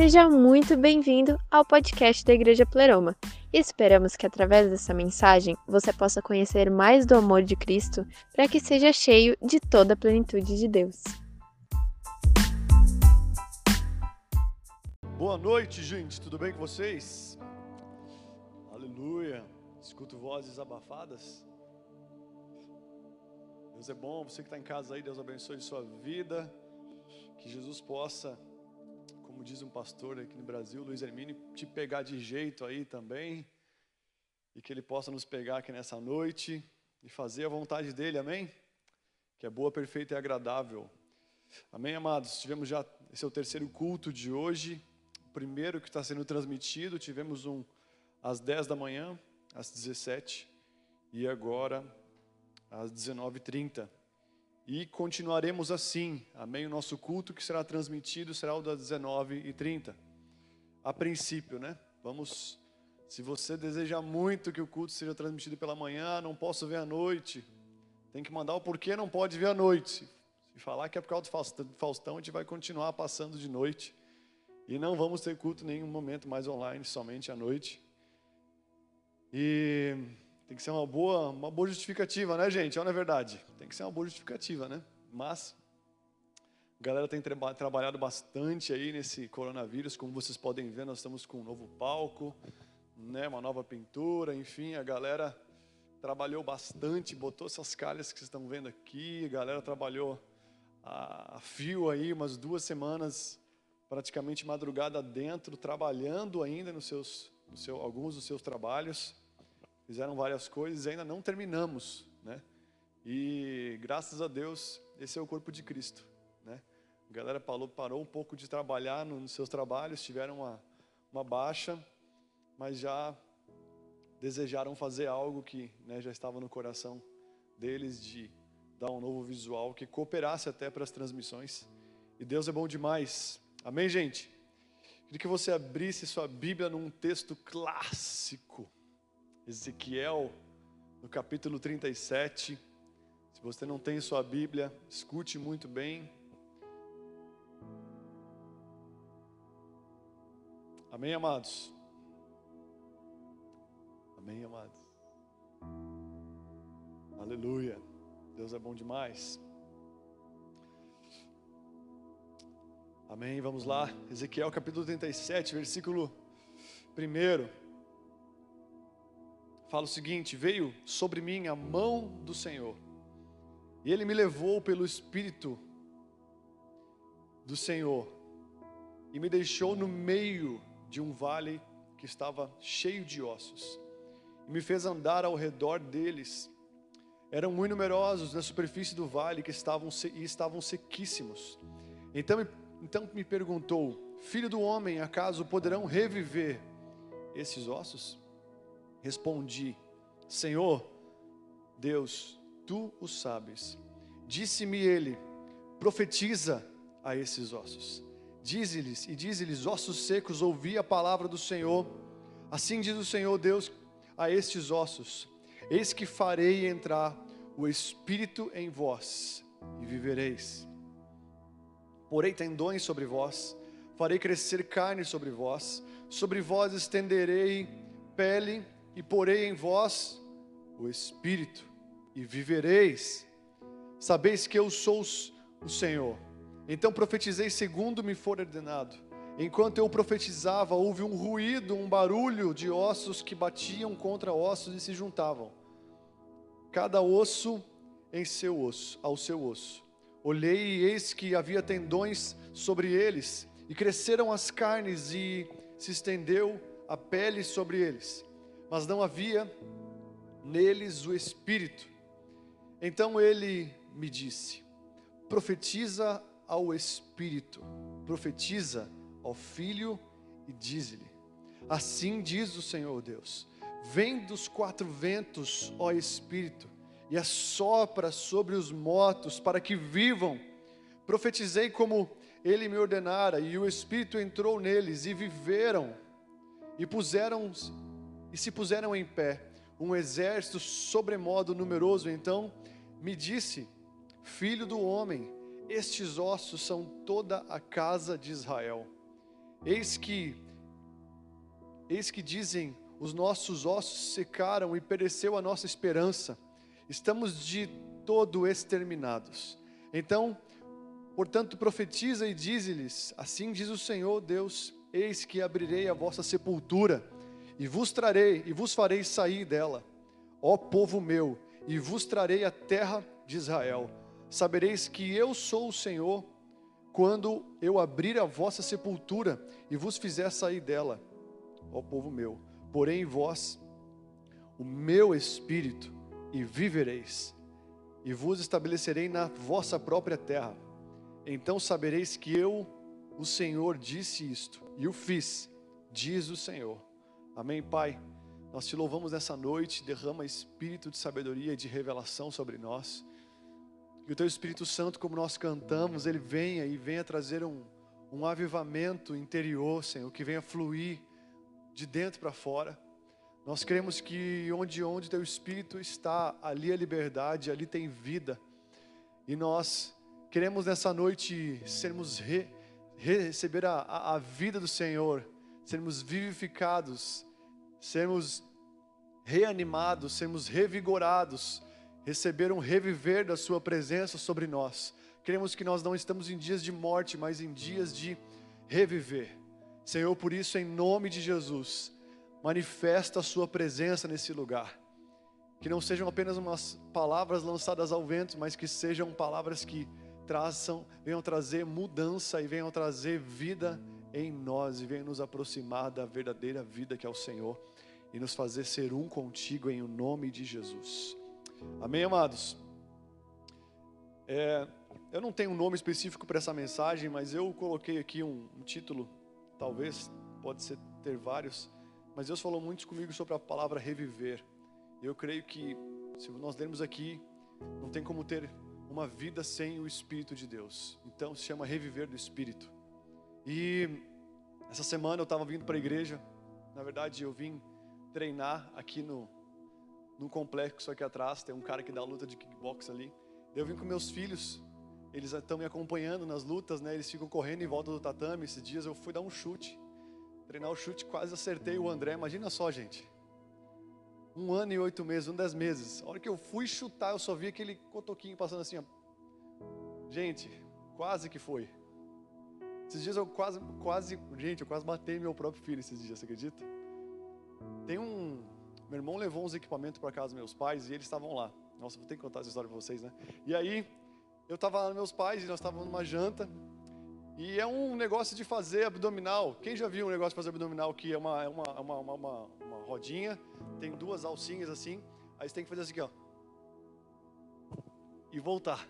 Seja muito bem-vindo ao podcast da Igreja Pleroma. Esperamos que através dessa mensagem você possa conhecer mais do amor de Cristo para que seja cheio de toda a plenitude de Deus. Boa noite, gente. Tudo bem com vocês? Aleluia. Escuto vozes abafadas. Deus é bom. Você que está em casa aí, Deus abençoe sua vida. Que Jesus possa como diz um pastor aqui no Brasil, Luiz Hermínio, te pegar de jeito aí também, e que ele possa nos pegar aqui nessa noite e fazer a vontade dele, amém? Que é boa, perfeita e agradável. Amém, amados? Tivemos já, esse é o terceiro culto de hoje, o primeiro que está sendo transmitido, tivemos um às 10 da manhã, às 17 e agora às 19h30. E continuaremos assim, amém? O nosso culto que será transmitido será o das 19h30. A princípio, né? Vamos, se você deseja muito que o culto seja transmitido pela manhã, não posso ver à noite, tem que mandar o porquê não pode ver à noite. Se falar que é por causa do Faustão, a gente vai continuar passando de noite. E não vamos ter culto em nenhum momento mais online, somente à noite. E tem que ser uma boa, uma boa justificativa, né, gente? Olha a verdade. Tem que ser uma boa justificativa, né? Mas a galera tem tra trabalhado bastante aí nesse coronavírus, como vocês podem ver, nós estamos com um novo palco, né, uma nova pintura, enfim, a galera trabalhou bastante, botou essas calhas que vocês estão vendo aqui, a galera trabalhou a, a fio aí umas duas semanas, praticamente madrugada dentro, trabalhando ainda nos seus, no seu, alguns dos seus trabalhos fizeram várias coisas e ainda não terminamos, né? E graças a Deus, esse é o corpo de Cristo, né? A galera parou, parou um pouco de trabalhar nos seus trabalhos, tiveram uma, uma baixa, mas já desejaram fazer algo que né, já estava no coração deles de dar um novo visual que cooperasse até para as transmissões. E Deus é bom demais. Amém, gente? Queria que você abrisse sua Bíblia num texto clássico Ezequiel, no capítulo 37. Se você não tem sua Bíblia, escute muito bem. Amém, amados? Amém, amados? Aleluia. Deus é bom demais. Amém. Vamos lá. Ezequiel capítulo 37, versículo 1 fala o seguinte: Veio sobre mim a mão do Senhor, e Ele me levou pelo Espírito do Senhor, e me deixou no meio de um vale que estava cheio de ossos, e me fez andar ao redor deles. Eram muito numerosos na superfície do vale que estavam, e estavam sequíssimos. Então, então me perguntou: Filho do homem, acaso poderão reviver esses ossos? Respondi: Senhor, Deus, tu o sabes. Disse-me ele: Profetiza a esses ossos. Dize-lhes e dize-lhes: Ossos secos, ouvi a palavra do Senhor. Assim diz o Senhor Deus a estes ossos: Eis que farei entrar o espírito em vós e vivereis. Porei tendões sobre vós, farei crescer carne sobre vós, sobre vós estenderei pele e porei em vós o Espírito, e vivereis. Sabeis que eu sou o Senhor. Então profetizei segundo me for ordenado. Enquanto eu profetizava, houve um ruído, um barulho de ossos que batiam contra ossos e se juntavam. Cada osso em seu osso, ao seu osso. Olhei e eis que havia tendões sobre eles, e cresceram as carnes e se estendeu a pele sobre eles mas não havia neles o Espírito. Então ele me disse: profetiza ao Espírito, profetiza ao Filho e diz-lhe: Assim diz o Senhor Deus: Vem dos quatro ventos, ó Espírito, e assopra sobre os mortos para que vivam. Profetizei como ele me ordenara, e o Espírito entrou neles e viveram, e puseram e se puseram em pé um exército sobremodo numeroso. Então me disse: Filho do homem, estes ossos são toda a casa de Israel. Eis que eis que dizem os nossos ossos secaram e pereceu a nossa esperança. Estamos de todo exterminados. Então, portanto, profetiza e dize-lhes: Assim diz o Senhor Deus: Eis que abrirei a vossa sepultura e vos trarei e vos farei sair dela, ó povo meu, e vos trarei a terra de Israel. Sabereis que eu sou o Senhor quando eu abrir a vossa sepultura e vos fizer sair dela, ó povo meu. Porém, vós, o meu espírito, e vivereis, e vos estabelecerei na vossa própria terra. Então sabereis que eu, o Senhor, disse isto, e o fiz, diz o Senhor. Amém, Pai? Nós te louvamos nessa noite, derrama espírito de sabedoria e de revelação sobre nós. Que o Teu Espírito Santo, como nós cantamos, ele venha e venha trazer um, um avivamento interior, Senhor, que venha fluir de dentro para fora. Nós cremos que onde onde Teu Espírito está, ali é liberdade, ali tem vida. E nós queremos nessa noite sermos re, receber a, a, a vida do Senhor, sermos vivificados, sermos reanimados, sermos revigorados receber um reviver da Sua presença sobre nós. Queremos que nós não estamos em dias de morte, mas em dias de reviver. Senhor, por isso, em nome de Jesus, manifesta a Sua presença nesse lugar. Que não sejam apenas umas palavras lançadas ao vento, mas que sejam palavras que traçam, venham trazer mudança e venham trazer vida em nós e venham nos aproximar da verdadeira vida que é o Senhor e nos fazer ser um contigo em o nome de Jesus. Amém, amados? É, eu não tenho um nome específico para essa mensagem, mas eu coloquei aqui um, um título, talvez, pode ser ter vários, mas Deus falou muito comigo sobre a palavra reviver. Eu creio que, se nós lermos aqui, não tem como ter uma vida sem o Espírito de Deus. Então se chama reviver do Espírito. E essa semana eu estava vindo para a igreja, na verdade eu vim treinar aqui no, no complexo aqui atrás, tem um cara que dá luta de kickbox ali. Eu vim com meus filhos, eles estão me acompanhando nas lutas, né? Eles ficam correndo em volta do tatame. Esses dias eu fui dar um chute, treinar o chute, quase acertei o André. Imagina só, gente. Um ano e oito meses, um dez meses. A hora que eu fui chutar, eu só vi aquele cotoquinho passando assim, ó. Gente, quase que foi. Esses dias eu quase, quase, gente, eu quase matei meu próprio filho esses dias, você acredita? Tem um, meu irmão levou uns equipamentos para casa dos meus pais e eles estavam lá. Nossa, vou ter que contar essa história para vocês, né? E aí, eu estava lá nos meus pais e nós estávamos numa janta. E é um negócio de fazer abdominal. Quem já viu um negócio de fazer abdominal que é uma, é uma, uma, uma, uma, uma rodinha, tem duas alcinhas assim, aí você tem que fazer assim ó. E voltar.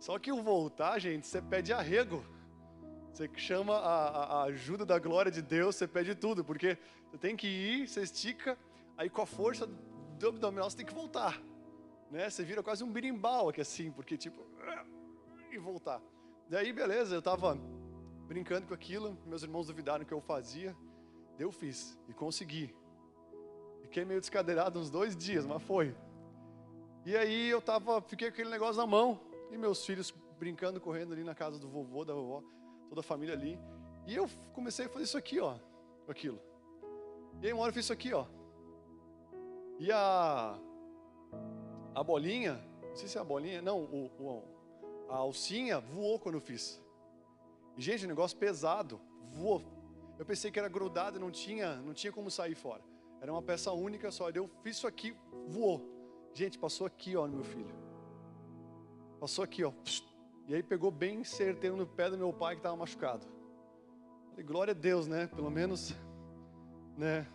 Só que o voltar, gente, você pede arrego. Você chama a, a, ajuda da glória de Deus, você pede tudo, porque você tem que ir, você estica, aí com a força do abdominal você tem que voltar. Né? Você vira quase um birimbau aqui assim, porque tipo, e voltar. Daí beleza, eu tava brincando com aquilo, meus irmãos duvidaram que eu fazia, eu fiz e consegui. Fiquei meio descadeirado uns dois dias, mas foi. E aí eu tava, fiquei com aquele negócio na mão, e meus filhos brincando, correndo ali na casa do vovô, da vovó toda a família ali. E eu comecei a fazer isso aqui, ó, aquilo. E aí uma hora eu fiz isso aqui, ó. E a a bolinha, não sei se é a bolinha, não, o, o, a alcinha voou quando eu fiz. E, gente, negócio pesado, voou. Eu pensei que era grudado, não tinha, não tinha como sair fora. Era uma peça única só. Eu fiz isso aqui, voou. Gente, passou aqui, ó, no meu filho. Passou aqui, ó. Psst, e aí pegou bem certeiro no pé do meu pai que estava machucado. Falei, glória a Deus, né? Pelo menos, né?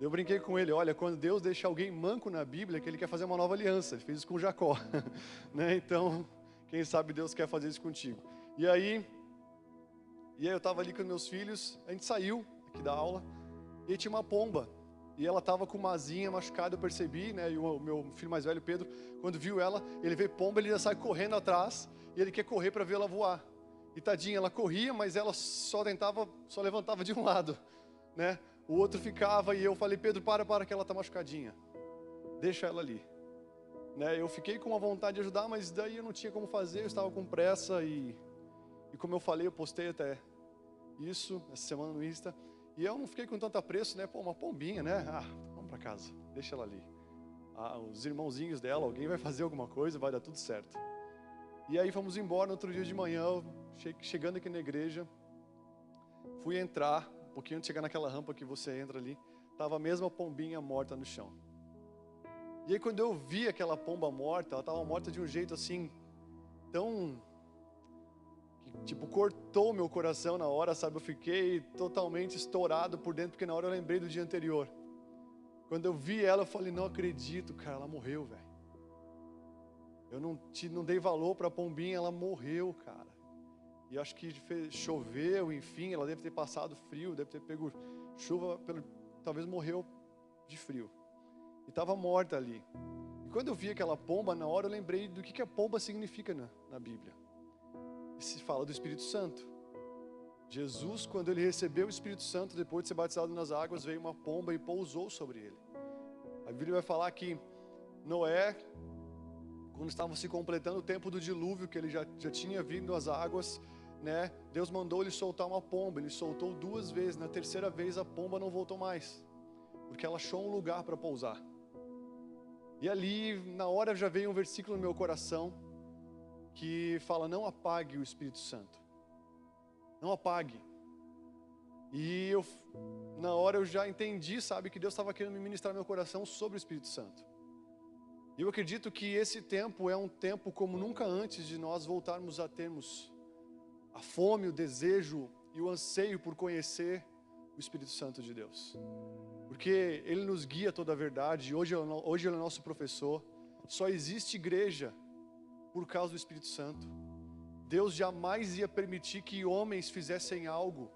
Eu brinquei com ele, olha, quando Deus deixa alguém manco na Bíblia, que ele quer fazer uma nova aliança. Ele fez isso com Jacó, né? Então, quem sabe Deus quer fazer isso contigo. E aí, e aí eu estava ali com meus filhos, a gente saiu aqui da aula, e tinha uma pomba. E ela estava com uma asinha machucada, eu percebi, né? E o meu filho mais velho, Pedro, quando viu ela, ele vê pomba, ele já sai correndo atrás e ele quer correr para ver ela voar. E tadinha, ela corria, mas ela só tentava, só levantava de um lado, né? O outro ficava e eu falei, Pedro, para, para que ela está machucadinha. Deixa ela ali. Né? Eu fiquei com a vontade de ajudar, mas daí eu não tinha como fazer, eu estava com pressa e, e como eu falei, eu postei até isso essa semana no Insta. E eu não fiquei com tanto apreço, né? Pô, uma pombinha, né? Ah, vamos para casa, deixa ela ali. Ah, os irmãozinhos dela, alguém vai fazer alguma coisa, vai dar tudo certo. E aí fomos embora no outro dia de manhã, chegando aqui na igreja, fui entrar, um pouquinho antes de chegar naquela rampa que você entra ali, tava a mesma pombinha morta no chão. E aí quando eu vi aquela pomba morta, ela estava morta de um jeito assim, tão tipo, cortou meu coração na hora, sabe? Eu fiquei totalmente estourado por dentro, porque na hora eu lembrei do dia anterior. Quando eu vi ela, eu falei: Não acredito, cara, ela morreu, velho. Eu não, te, não dei valor para a pombinha, ela morreu, cara. E acho que fez, choveu, enfim, ela deve ter passado frio, deve ter pego chuva, pelo, talvez morreu de frio. E estava morta ali. E quando eu vi aquela pomba, na hora eu lembrei do que, que a pomba significa na, na Bíblia se fala do Espírito Santo. Jesus, quando ele recebeu o Espírito Santo, depois de ser batizado nas águas, veio uma pomba e pousou sobre ele. A Bíblia vai falar que Noé, quando estava se completando o tempo do dilúvio, que ele já, já tinha vindo as águas, né? Deus mandou ele soltar uma pomba. Ele soltou duas vezes. Na terceira vez a pomba não voltou mais, porque ela achou um lugar para pousar. E ali, na hora, já veio um versículo no meu coração que fala: não apague o Espírito Santo. Não apague. E eu, na hora eu já entendi, sabe, que Deus estava querendo me ministrar meu coração sobre o Espírito Santo. E eu acredito que esse tempo é um tempo como nunca antes de nós voltarmos a termos a fome, o desejo e o anseio por conhecer o Espírito Santo de Deus. Porque Ele nos guia toda a verdade, hoje, hoje Ele é nosso professor. Só existe igreja por causa do Espírito Santo. Deus jamais ia permitir que homens fizessem algo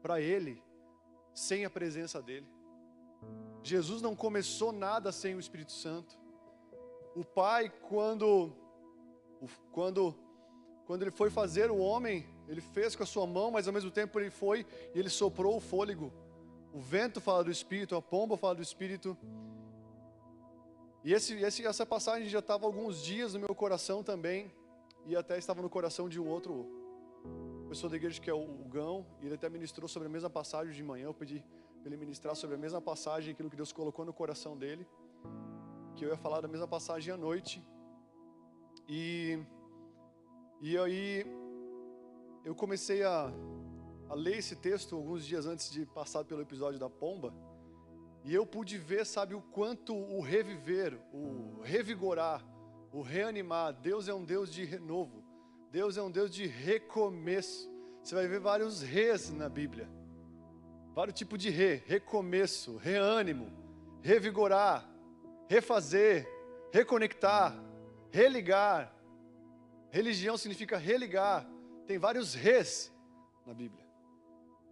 para Ele sem a presença dEle. Jesus não começou nada sem o Espírito Santo. O Pai, quando, quando, quando Ele foi fazer o homem, Ele fez com a sua mão, mas ao mesmo tempo Ele foi e Ele soprou o fôlego. O vento fala do Espírito, a pomba fala do Espírito. E esse, esse, essa passagem já estava alguns dias no meu coração também, e até estava no coração de um outro pessoa da igreja que é o Gão, e ele até ministrou sobre a mesma passagem de manhã. Eu pedi para ele ministrar sobre a mesma passagem, aquilo que Deus colocou no coração dele, que eu ia falar da mesma passagem à noite. E, e aí eu comecei a, a ler esse texto alguns dias antes de passar pelo episódio da pomba. E eu pude ver, sabe, o quanto o reviver, o revigorar, o reanimar, Deus é um Deus de renovo. Deus é um Deus de recomeço. Você vai ver vários res na Bíblia. Vários tipos de re, recomeço, reânimo, revigorar, refazer, reconectar, religar. Religião significa religar. Tem vários res na Bíblia.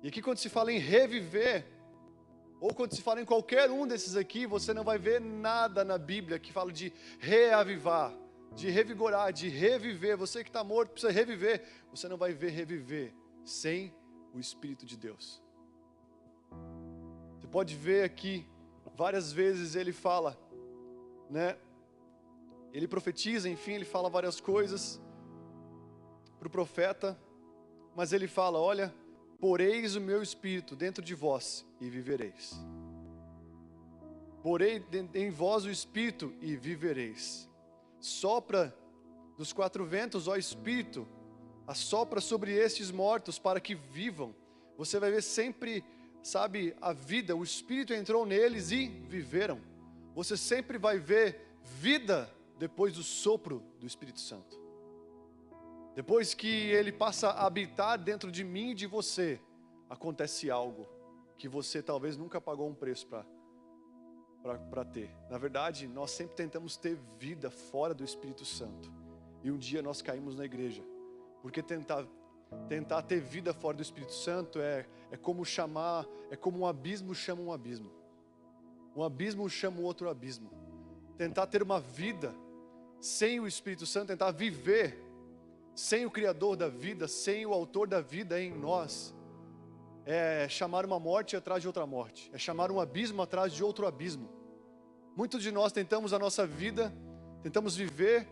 E aqui quando se fala em reviver, ou quando se fala em qualquer um desses aqui, você não vai ver nada na Bíblia que fala de reavivar, de revigorar, de reviver. Você que está morto precisa reviver. Você não vai ver reviver sem o Espírito de Deus. Você pode ver aqui, várias vezes ele fala, né? Ele profetiza, enfim, ele fala várias coisas para o profeta, mas ele fala: olha, Poreis o meu espírito dentro de vós e vivereis. Porei em vós o espírito e vivereis. Sopra dos quatro ventos, ó espírito, assopra sobre estes mortos para que vivam. Você vai ver sempre, sabe, a vida, o espírito entrou neles e viveram. Você sempre vai ver vida depois do sopro do Espírito Santo. Depois que ele passa a habitar dentro de mim e de você, acontece algo que você talvez nunca pagou um preço para ter. Na verdade, nós sempre tentamos ter vida fora do Espírito Santo. E um dia nós caímos na igreja. Porque tentar, tentar ter vida fora do Espírito Santo é, é como chamar, é como um abismo chama um abismo. Um abismo chama outro abismo. Tentar ter uma vida sem o Espírito Santo, tentar viver sem o Criador da vida, sem o Autor da vida em nós, é chamar uma morte atrás de outra morte, é chamar um abismo atrás de outro abismo. Muitos de nós tentamos a nossa vida, tentamos viver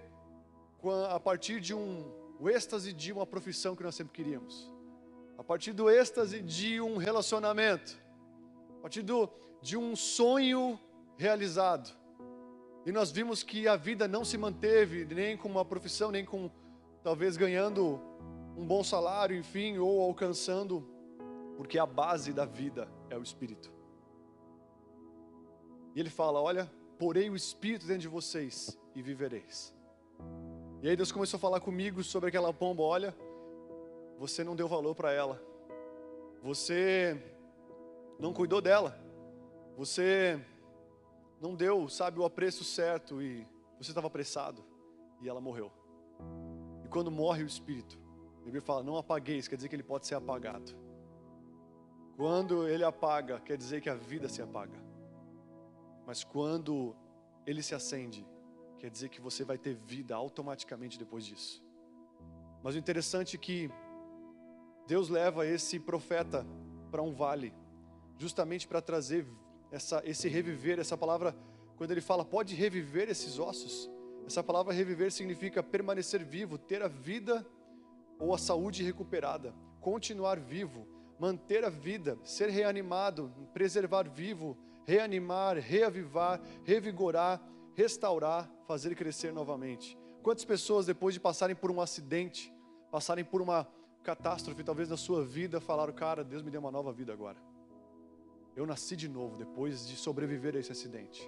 a partir de um o êxtase de uma profissão que nós sempre queríamos. a partir do êxtase de um relacionamento, a partir do, de um sonho realizado. E nós vimos que a vida não se manteve nem com uma profissão, nem com talvez ganhando um bom salário, enfim, ou alcançando, porque a base da vida é o Espírito. E ele fala: Olha, porei o Espírito dentro de vocês e vivereis. E aí Deus começou a falar comigo sobre aquela pomba: Olha, você não deu valor para ela, você não cuidou dela, você não deu, sabe, o apreço certo e você estava apressado e ela morreu. E quando morre o espírito, a Bíblia fala: não apagueis, quer dizer que ele pode ser apagado. Quando ele apaga, quer dizer que a vida se apaga. Mas quando ele se acende, quer dizer que você vai ter vida automaticamente depois disso. Mas o interessante é que Deus leva esse profeta para um vale, justamente para trazer essa, esse reviver, essa palavra, quando ele fala pode reviver esses ossos, essa palavra reviver significa permanecer vivo, ter a vida ou a saúde recuperada, continuar vivo, manter a vida, ser reanimado, preservar vivo, reanimar, reavivar, revigorar, restaurar, fazer crescer novamente. Quantas pessoas, depois de passarem por um acidente, passarem por uma catástrofe, talvez na sua vida, falaram: Cara, Deus me deu uma nova vida agora. Eu nasci de novo depois de sobreviver a esse acidente.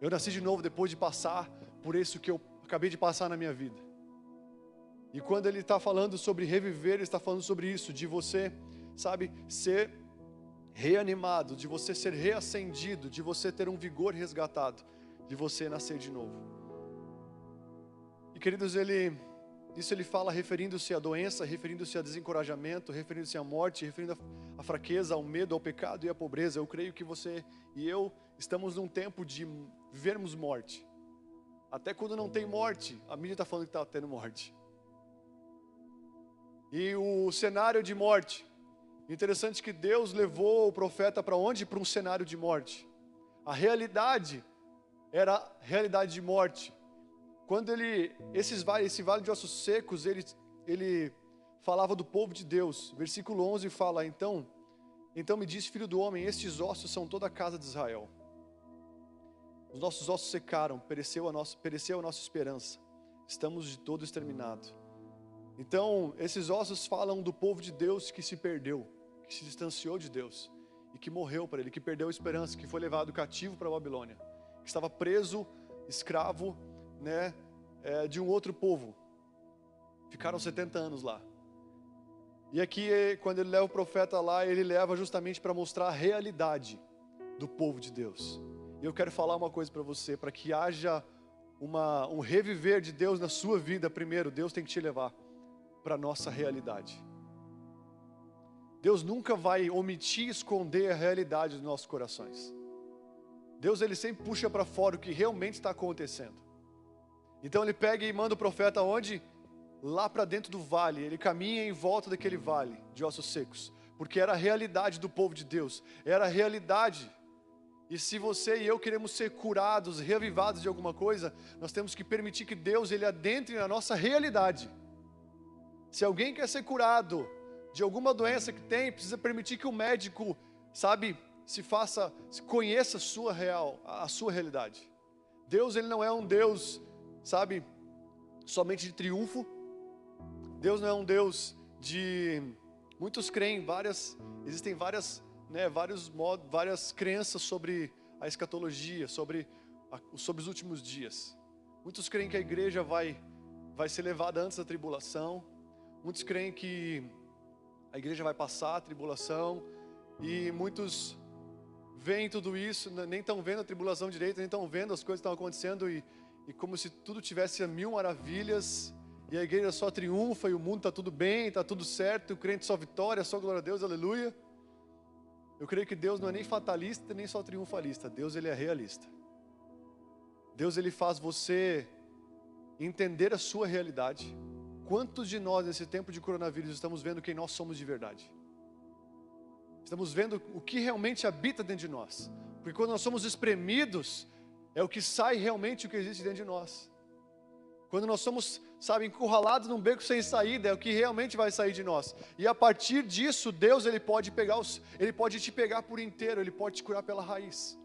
Eu nasci de novo depois de passar por isso que eu acabei de passar na minha vida. E quando ele está falando sobre reviver, ele está falando sobre isso, de você, sabe, ser reanimado, de você ser reacendido, de você ter um vigor resgatado, de você nascer de novo. E queridos, ele isso ele fala referindo-se à doença, referindo-se a desencorajamento, referindo-se à morte, referindo à fraqueza, ao medo, ao pecado e à pobreza. Eu creio que você e eu estamos num tempo de vivermos morte. Até quando não tem morte, a mídia está falando que está tendo morte. E o cenário de morte. Interessante que Deus levou o profeta para onde? Para um cenário de morte. A realidade era realidade de morte. Quando ele, esses esse vale de ossos secos, ele, ele falava do povo de Deus. Versículo 11 fala: Então, então me disse, filho do homem, estes ossos são toda a casa de Israel. Os nossos ossos secaram, pereceu a nossa, pereceu a nossa esperança. Estamos de todo exterminado. Então, esses ossos falam do povo de Deus que se perdeu, que se distanciou de Deus e que morreu para ele, que perdeu a esperança, que foi levado cativo para a Babilônia, que estava preso, escravo né, é, de um outro povo. Ficaram 70 anos lá. E aqui, quando ele leva o profeta lá, ele leva justamente para mostrar a realidade do povo de Deus. E eu quero falar uma coisa para você, para que haja uma, um reviver de Deus na sua vida, primeiro, Deus tem que te levar para a nossa realidade. Deus nunca vai omitir, esconder a realidade dos nossos corações. Deus ele sempre puxa para fora o que realmente está acontecendo. Então ele pega e manda o profeta onde? Lá para dentro do vale. Ele caminha em volta daquele vale de ossos secos, porque era a realidade do povo de Deus, era a realidade. E se você e eu queremos ser curados, reavivados de alguma coisa, nós temos que permitir que Deus ele adentre na nossa realidade. Se alguém quer ser curado de alguma doença que tem, precisa permitir que o médico, sabe, se faça, se conheça a sua real, a sua realidade. Deus ele não é um Deus sabe, somente de triunfo. Deus não é um Deus de muitos creem várias, existem várias, né, vários modos, várias crenças sobre a escatologia, sobre a, sobre os últimos dias. Muitos creem que a igreja vai vai ser levada antes da tribulação. Muitos creem que a igreja vai passar a tribulação e muitos veem tudo isso, nem estão vendo a tribulação direito, nem estão vendo as coisas que estão acontecendo e e como se tudo tivesse a mil maravilhas, e a igreja só triunfa, e o mundo está tudo bem, está tudo certo, o crente só vitória, só glória a Deus, aleluia. Eu creio que Deus não é nem fatalista, nem só triunfalista, Deus ele é realista. Deus ele faz você entender a sua realidade. Quantos de nós nesse tempo de coronavírus estamos vendo quem nós somos de verdade? Estamos vendo o que realmente habita dentro de nós. Porque quando nós somos espremidos, é o que sai realmente o que existe dentro de nós. Quando nós somos, sabe, encurralados num beco sem saída, é o que realmente vai sair de nós. E a partir disso, Deus ele pode pegar os, ele pode te pegar por inteiro, ele pode te curar pela raiz.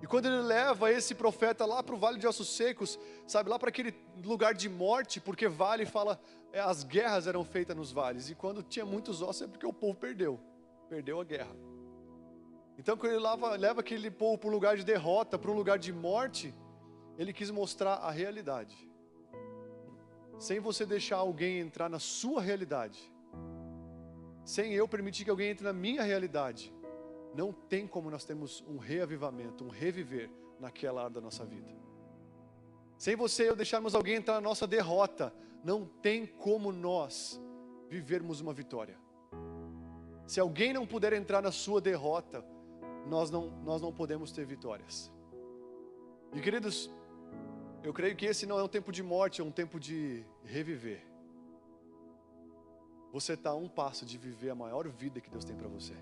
E quando ele leva esse profeta lá para o vale de ossos secos, sabe, lá para aquele lugar de morte, porque vale fala, é, as guerras eram feitas nos vales. E quando tinha muitos ossos é porque o povo perdeu, perdeu a guerra. Então quando ele leva, leva aquele povo para um lugar de derrota, para um lugar de morte, ele quis mostrar a realidade sem você deixar alguém entrar na sua realidade, sem eu permitir que alguém entre na minha realidade, não tem como nós termos um reavivamento, um reviver naquela área da nossa vida. Sem você eu deixarmos alguém entrar na nossa derrota, não tem como nós vivermos uma vitória. Se alguém não puder entrar na sua derrota, nós não, nós não podemos ter vitórias. E queridos, eu creio que esse não é um tempo de morte, é um tempo de reviver. Você está a um passo de viver a maior vida que Deus tem para você.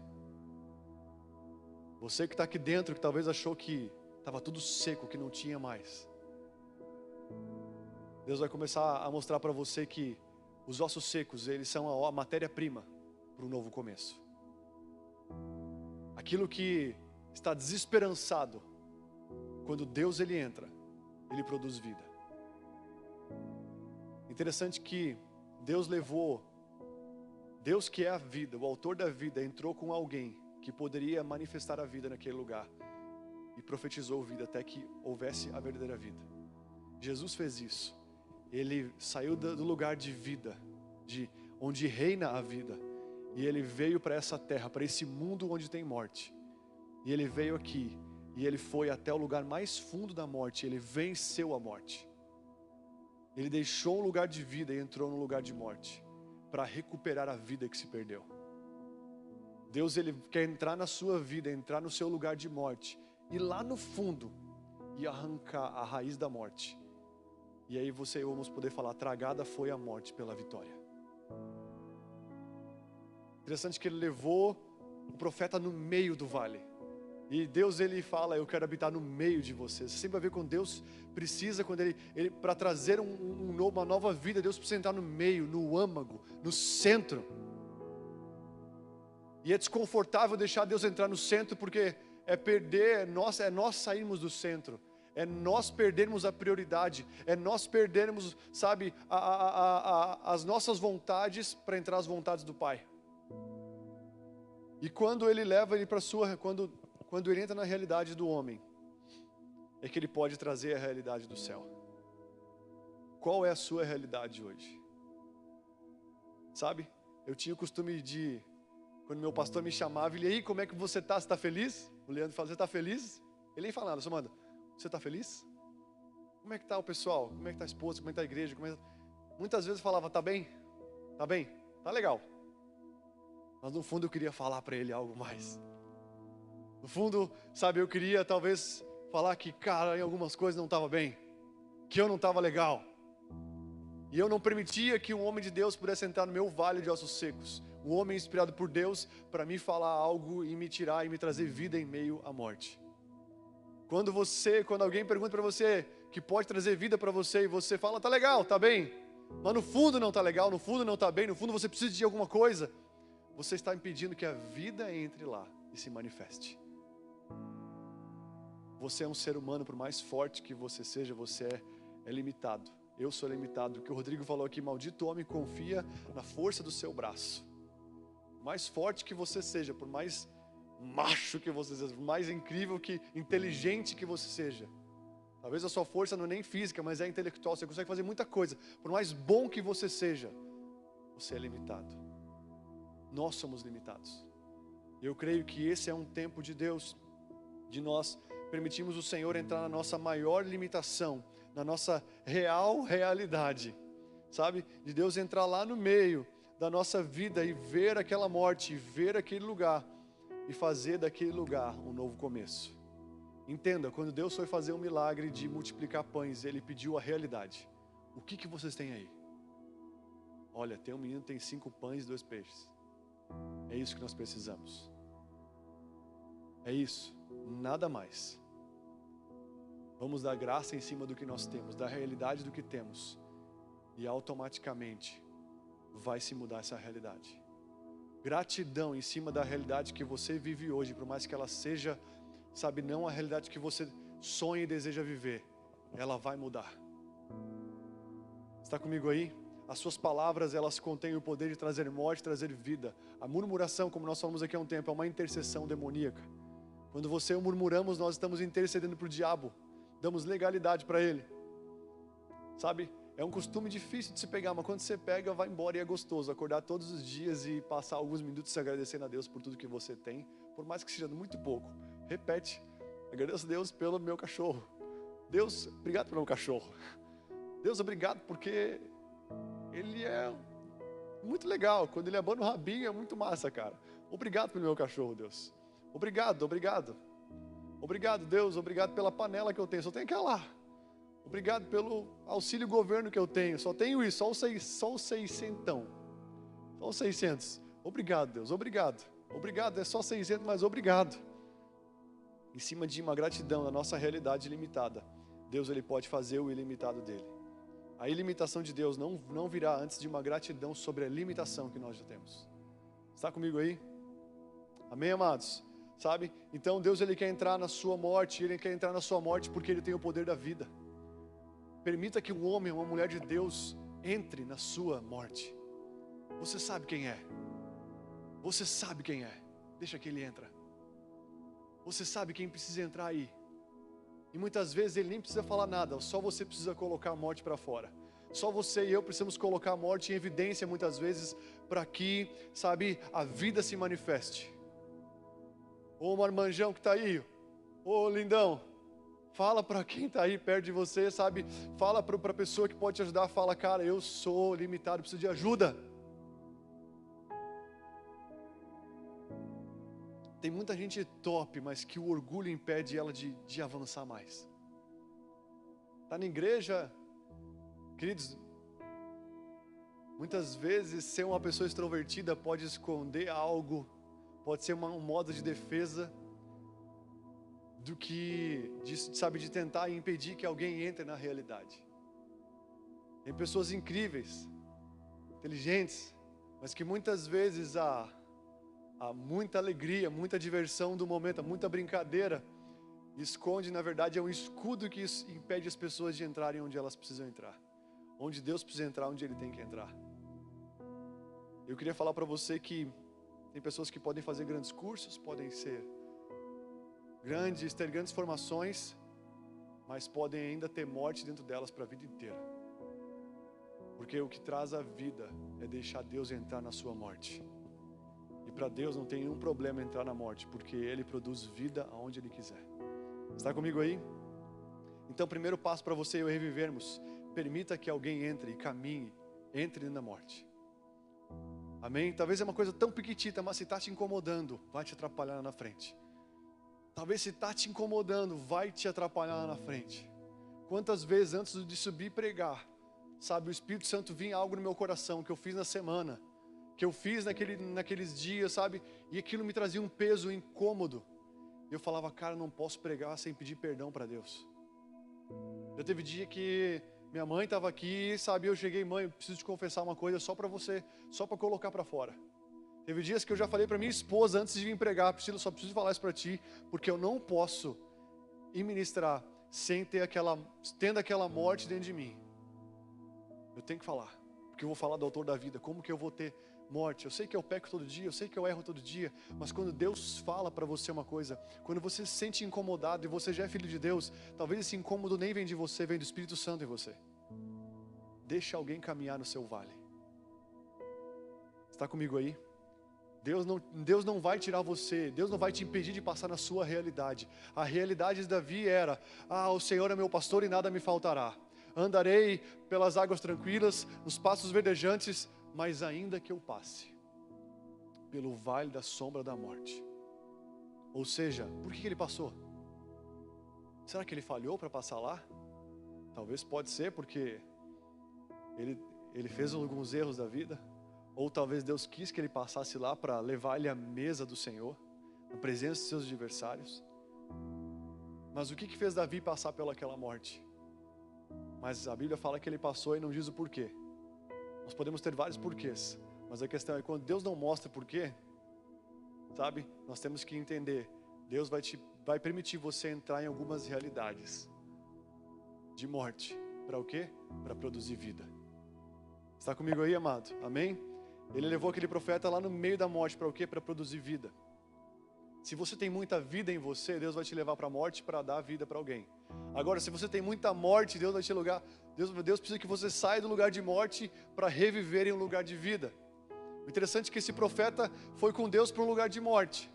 Você que está aqui dentro, que talvez achou que estava tudo seco, que não tinha mais. Deus vai começar a mostrar para você que os ossos secos, eles são a matéria-prima para um novo começo. Aquilo que está desesperançado, quando Deus ele entra, ele produz vida. Interessante que Deus levou, Deus que é a vida, o autor da vida, entrou com alguém que poderia manifestar a vida naquele lugar e profetizou vida até que houvesse a verdadeira vida. Jesus fez isso. Ele saiu do lugar de vida, de onde reina a vida, e ele veio para essa terra, para esse mundo onde tem morte. E ele veio aqui e ele foi até o lugar mais fundo da morte, ele venceu a morte. Ele deixou um lugar de vida e entrou num lugar de morte para recuperar a vida que se perdeu. Deus ele quer entrar na sua vida, entrar no seu lugar de morte e lá no fundo e arrancar a raiz da morte. E aí você e eu vamos poder falar: tragada foi a morte pela vitória. Interessante que ele levou o profeta no meio do vale. E Deus ele fala, eu quero habitar no meio de vocês. Você sempre vai ver quando Deus precisa, quando ele, ele para trazer um, um, uma nova vida, Deus precisa entrar no meio, no âmago, no centro. E é desconfortável deixar Deus entrar no centro porque é perder, é nós, é nós sairmos do centro, é nós perdermos a prioridade, é nós perdermos, sabe, a, a, a, as nossas vontades para entrar as vontades do Pai. E quando Ele leva ele para sua, quando quando ele entra na realidade do homem, é que ele pode trazer a realidade do céu. Qual é a sua realidade hoje? Sabe, eu tinha o costume de, quando meu pastor me chamava, ele aí, como é que você está? Você está feliz? O Leandro fala, você está feliz? Ele nem fala nada, só manda, você está feliz? Como é que está o pessoal? Como é que está a esposa? Como é que está a igreja? É... Muitas vezes eu falava, tá bem? Tá bem? Tá legal. Mas no fundo eu queria falar para ele algo mais. No fundo, sabe, eu queria talvez falar que, cara, em algumas coisas não estava bem, que eu não estava legal. E eu não permitia que um homem de Deus pudesse entrar no meu vale de ossos secos. Um homem inspirado por Deus para me falar algo e me tirar e me trazer vida em meio à morte. Quando você, quando alguém pergunta para você que pode trazer vida para você e você fala, tá legal, tá bem, mas no fundo não tá legal, no fundo não tá bem, no fundo você precisa de alguma coisa, você está impedindo que a vida entre lá e se manifeste. Você é um ser humano, por mais forte que você seja, você é, é limitado. Eu sou limitado. O que o Rodrigo falou aqui, maldito homem confia na força do seu braço. Mais forte que você seja, por mais macho que você seja, por mais incrível que inteligente que você seja. Talvez a sua força não é nem física, mas é intelectual. Você consegue fazer muita coisa. Por mais bom que você seja, você é limitado. Nós somos limitados. Eu creio que esse é um tempo de Deus, de nós permitimos o Senhor entrar na nossa maior limitação, na nossa real realidade, sabe? De Deus entrar lá no meio da nossa vida e ver aquela morte, ver aquele lugar e fazer daquele lugar um novo começo. Entenda, quando Deus foi fazer um milagre de multiplicar pães, Ele pediu a realidade. O que, que vocês têm aí? Olha, tem um menino que tem cinco pães e dois peixes. É isso que nós precisamos. É isso, nada mais. Vamos dar graça em cima do que nós temos, da realidade do que temos. E automaticamente vai se mudar essa realidade. Gratidão em cima da realidade que você vive hoje, por mais que ela seja, sabe, não a realidade que você sonha e deseja viver, ela vai mudar. Está comigo aí? As suas palavras, elas contêm o poder de trazer morte, trazer vida. A murmuração, como nós falamos aqui há um tempo, é uma intercessão demoníaca. Quando você e murmuramos, nós estamos intercedendo para o diabo, damos legalidade para ele. Sabe? É um costume difícil de se pegar, mas quando você pega, vai embora e é gostoso. Acordar todos os dias e passar alguns minutos agradecendo a Deus por tudo que você tem, por mais que seja muito pouco. Repete, agradeço a Deus pelo meu cachorro. Deus, obrigado pelo meu cachorro. Deus, obrigado porque ele é muito legal. Quando ele abana o rabinho, é muito massa, cara. Obrigado pelo meu cachorro, Deus. Obrigado, obrigado. Obrigado, Deus. Obrigado pela panela que eu tenho. Só tem aquela lá. Obrigado pelo auxílio governo que eu tenho. Só tenho isso, só o, seis, só o seiscentão. Só os 600. Obrigado, Deus. Obrigado. Obrigado. É só 600, mas obrigado. Em cima de uma gratidão da nossa realidade limitada, Deus ele pode fazer o ilimitado dele. A ilimitação de Deus não, não virá antes de uma gratidão sobre a limitação que nós já temos. Está comigo aí? Amém, amados? Sabe? Então Deus ele quer entrar na sua morte, ele quer entrar na sua morte porque ele tem o poder da vida. Permita que um homem, uma mulher de Deus entre na sua morte. Você sabe quem é. Você sabe quem é. Deixa que ele entra. Você sabe quem precisa entrar aí. E muitas vezes ele nem precisa falar nada, só você precisa colocar a morte para fora. Só você e eu precisamos colocar a morte em evidência muitas vezes para que, sabe, a vida se manifeste. Ô marmanjão que está aí, ô lindão, fala para quem está aí perto de você, sabe? Fala para a pessoa que pode te ajudar, fala, cara, eu sou limitado, preciso de ajuda. Tem muita gente top, mas que o orgulho impede ela de, de avançar mais. Está na igreja, queridos, muitas vezes ser uma pessoa extrovertida pode esconder algo, pode ser uma, um modo de defesa do que, sabe, de tentar impedir que alguém entre na realidade. Tem pessoas incríveis, inteligentes, mas que muitas vezes a há muita alegria, muita diversão do momento, muita brincadeira. Esconde, na verdade, é um escudo que impede as pessoas de entrarem onde elas precisam entrar. Onde Deus precisa entrar, onde Ele tem que entrar. Eu queria falar para você que tem pessoas que podem fazer grandes cursos, podem ser grandes, ter grandes formações, mas podem ainda ter morte dentro delas para a vida inteira. Porque o que traz a vida é deixar Deus entrar na sua morte. E para Deus não tem nenhum problema entrar na morte, porque Ele produz vida aonde Ele quiser. Está comigo aí? Então, primeiro passo para você e eu revivermos: permita que alguém entre e caminhe, entre na morte. Amém? Talvez é uma coisa tão pequitita, mas se está te incomodando, vai te atrapalhar lá na frente. Talvez se está te incomodando, vai te atrapalhar lá na frente. Quantas vezes antes de subir e pregar, sabe, o Espírito Santo vinha algo no meu coração que eu fiz na semana que eu fiz naquele, naqueles dias, sabe? E aquilo me trazia um peso incômodo. E eu falava, cara, não posso pregar sem pedir perdão para Deus. Já teve dia que minha mãe estava aqui, sabe? Eu cheguei, mãe, preciso te confessar uma coisa só para você, só para colocar para fora. Teve dias que eu já falei para minha esposa antes de vir pregar, Priscila, só preciso falar isso para ti, porque eu não posso ir ministrar sem ter aquela, tendo aquela morte dentro de mim. Eu tenho que falar, porque eu vou falar do autor da vida, como que eu vou ter morte. Eu sei que eu peco todo dia, eu sei que eu erro todo dia, mas quando Deus fala para você uma coisa, quando você se sente incomodado e você já é filho de Deus, talvez esse incômodo nem vem de você, vem do Espírito Santo em você. Deixa alguém caminhar no seu vale. Está comigo aí? Deus não, Deus não vai tirar você, Deus não vai te impedir de passar na sua realidade. A realidade de Davi era: Ah, o Senhor é meu pastor e nada me faltará. Andarei pelas águas tranquilas, nos passos verdejantes, mas ainda que eu passe pelo vale da sombra da morte. Ou seja, por que ele passou? Será que ele falhou para passar lá? Talvez pode ser porque ele, ele fez alguns erros da vida. Ou talvez Deus quis que ele passasse lá para levar ele à mesa do Senhor, na presença de seus adversários. Mas o que, que fez Davi passar pelaquela morte? Mas a Bíblia fala que ele passou e não diz o porquê. Nós podemos ter vários porquês, mas a questão é quando Deus não mostra porquê, sabe? Nós temos que entender. Deus vai te vai permitir você entrar em algumas realidades de morte. Para o quê? Para produzir vida. Está comigo aí, amado? Amém? Ele levou aquele profeta lá no meio da morte para o quê? Para produzir vida. Se você tem muita vida em você, Deus vai te levar para a morte para dar vida para alguém. Agora, se você tem muita morte, Deus vai te lugar. Deus, Deus precisa que você saia do lugar de morte para reviver em um lugar de vida. O interessante é que esse profeta foi com Deus para um lugar de morte.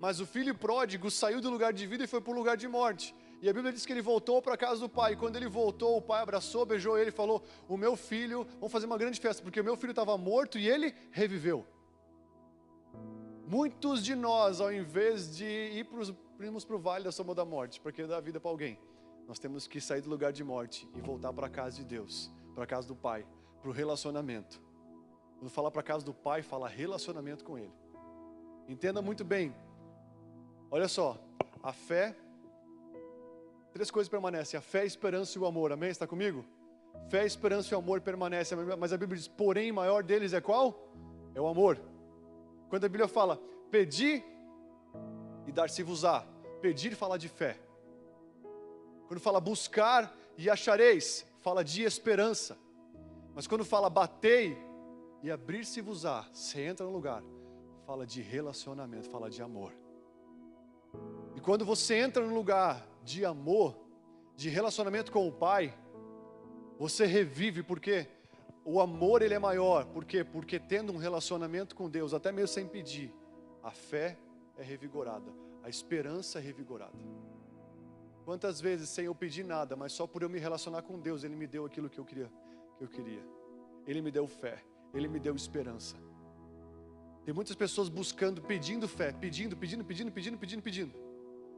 Mas o filho pródigo saiu do lugar de vida e foi para o lugar de morte. E a Bíblia diz que ele voltou para a casa do pai. E quando ele voltou, o pai abraçou, beijou ele e falou: O meu filho, vamos fazer uma grande festa, porque o meu filho estava morto e ele reviveu. Muitos de nós, ao invés de ir para o vale da sombra da morte, porque dar vida para alguém, nós temos que sair do lugar de morte e voltar para a casa de Deus, para a casa do Pai, para o relacionamento. Quando fala para a casa do Pai, fala relacionamento com Ele. Entenda muito bem. Olha só, a fé, três coisas permanecem: a fé, a esperança e o amor. Amém? Está comigo? Fé, esperança e amor permanecem, mas a Bíblia diz: porém, maior deles é qual? É o amor. Quando a Bíblia fala, pedir e dar-se-vos-á, pedir fala de fé. Quando fala buscar e achareis, fala de esperança. Mas quando fala batei e abrir-se-vos-á, você entra no lugar, fala de relacionamento, fala de amor. E quando você entra no lugar de amor, de relacionamento com o Pai, você revive, porque o amor ele é maior, por quê? Porque tendo um relacionamento com Deus, até mesmo sem pedir, a fé é revigorada, a esperança é revigorada. Quantas vezes sem eu pedir nada, mas só por eu me relacionar com Deus, Ele me deu aquilo que eu queria, que eu queria. Ele me deu fé, Ele me deu esperança. Tem muitas pessoas buscando, pedindo fé, pedindo, pedindo, pedindo, pedindo, pedindo, pedindo.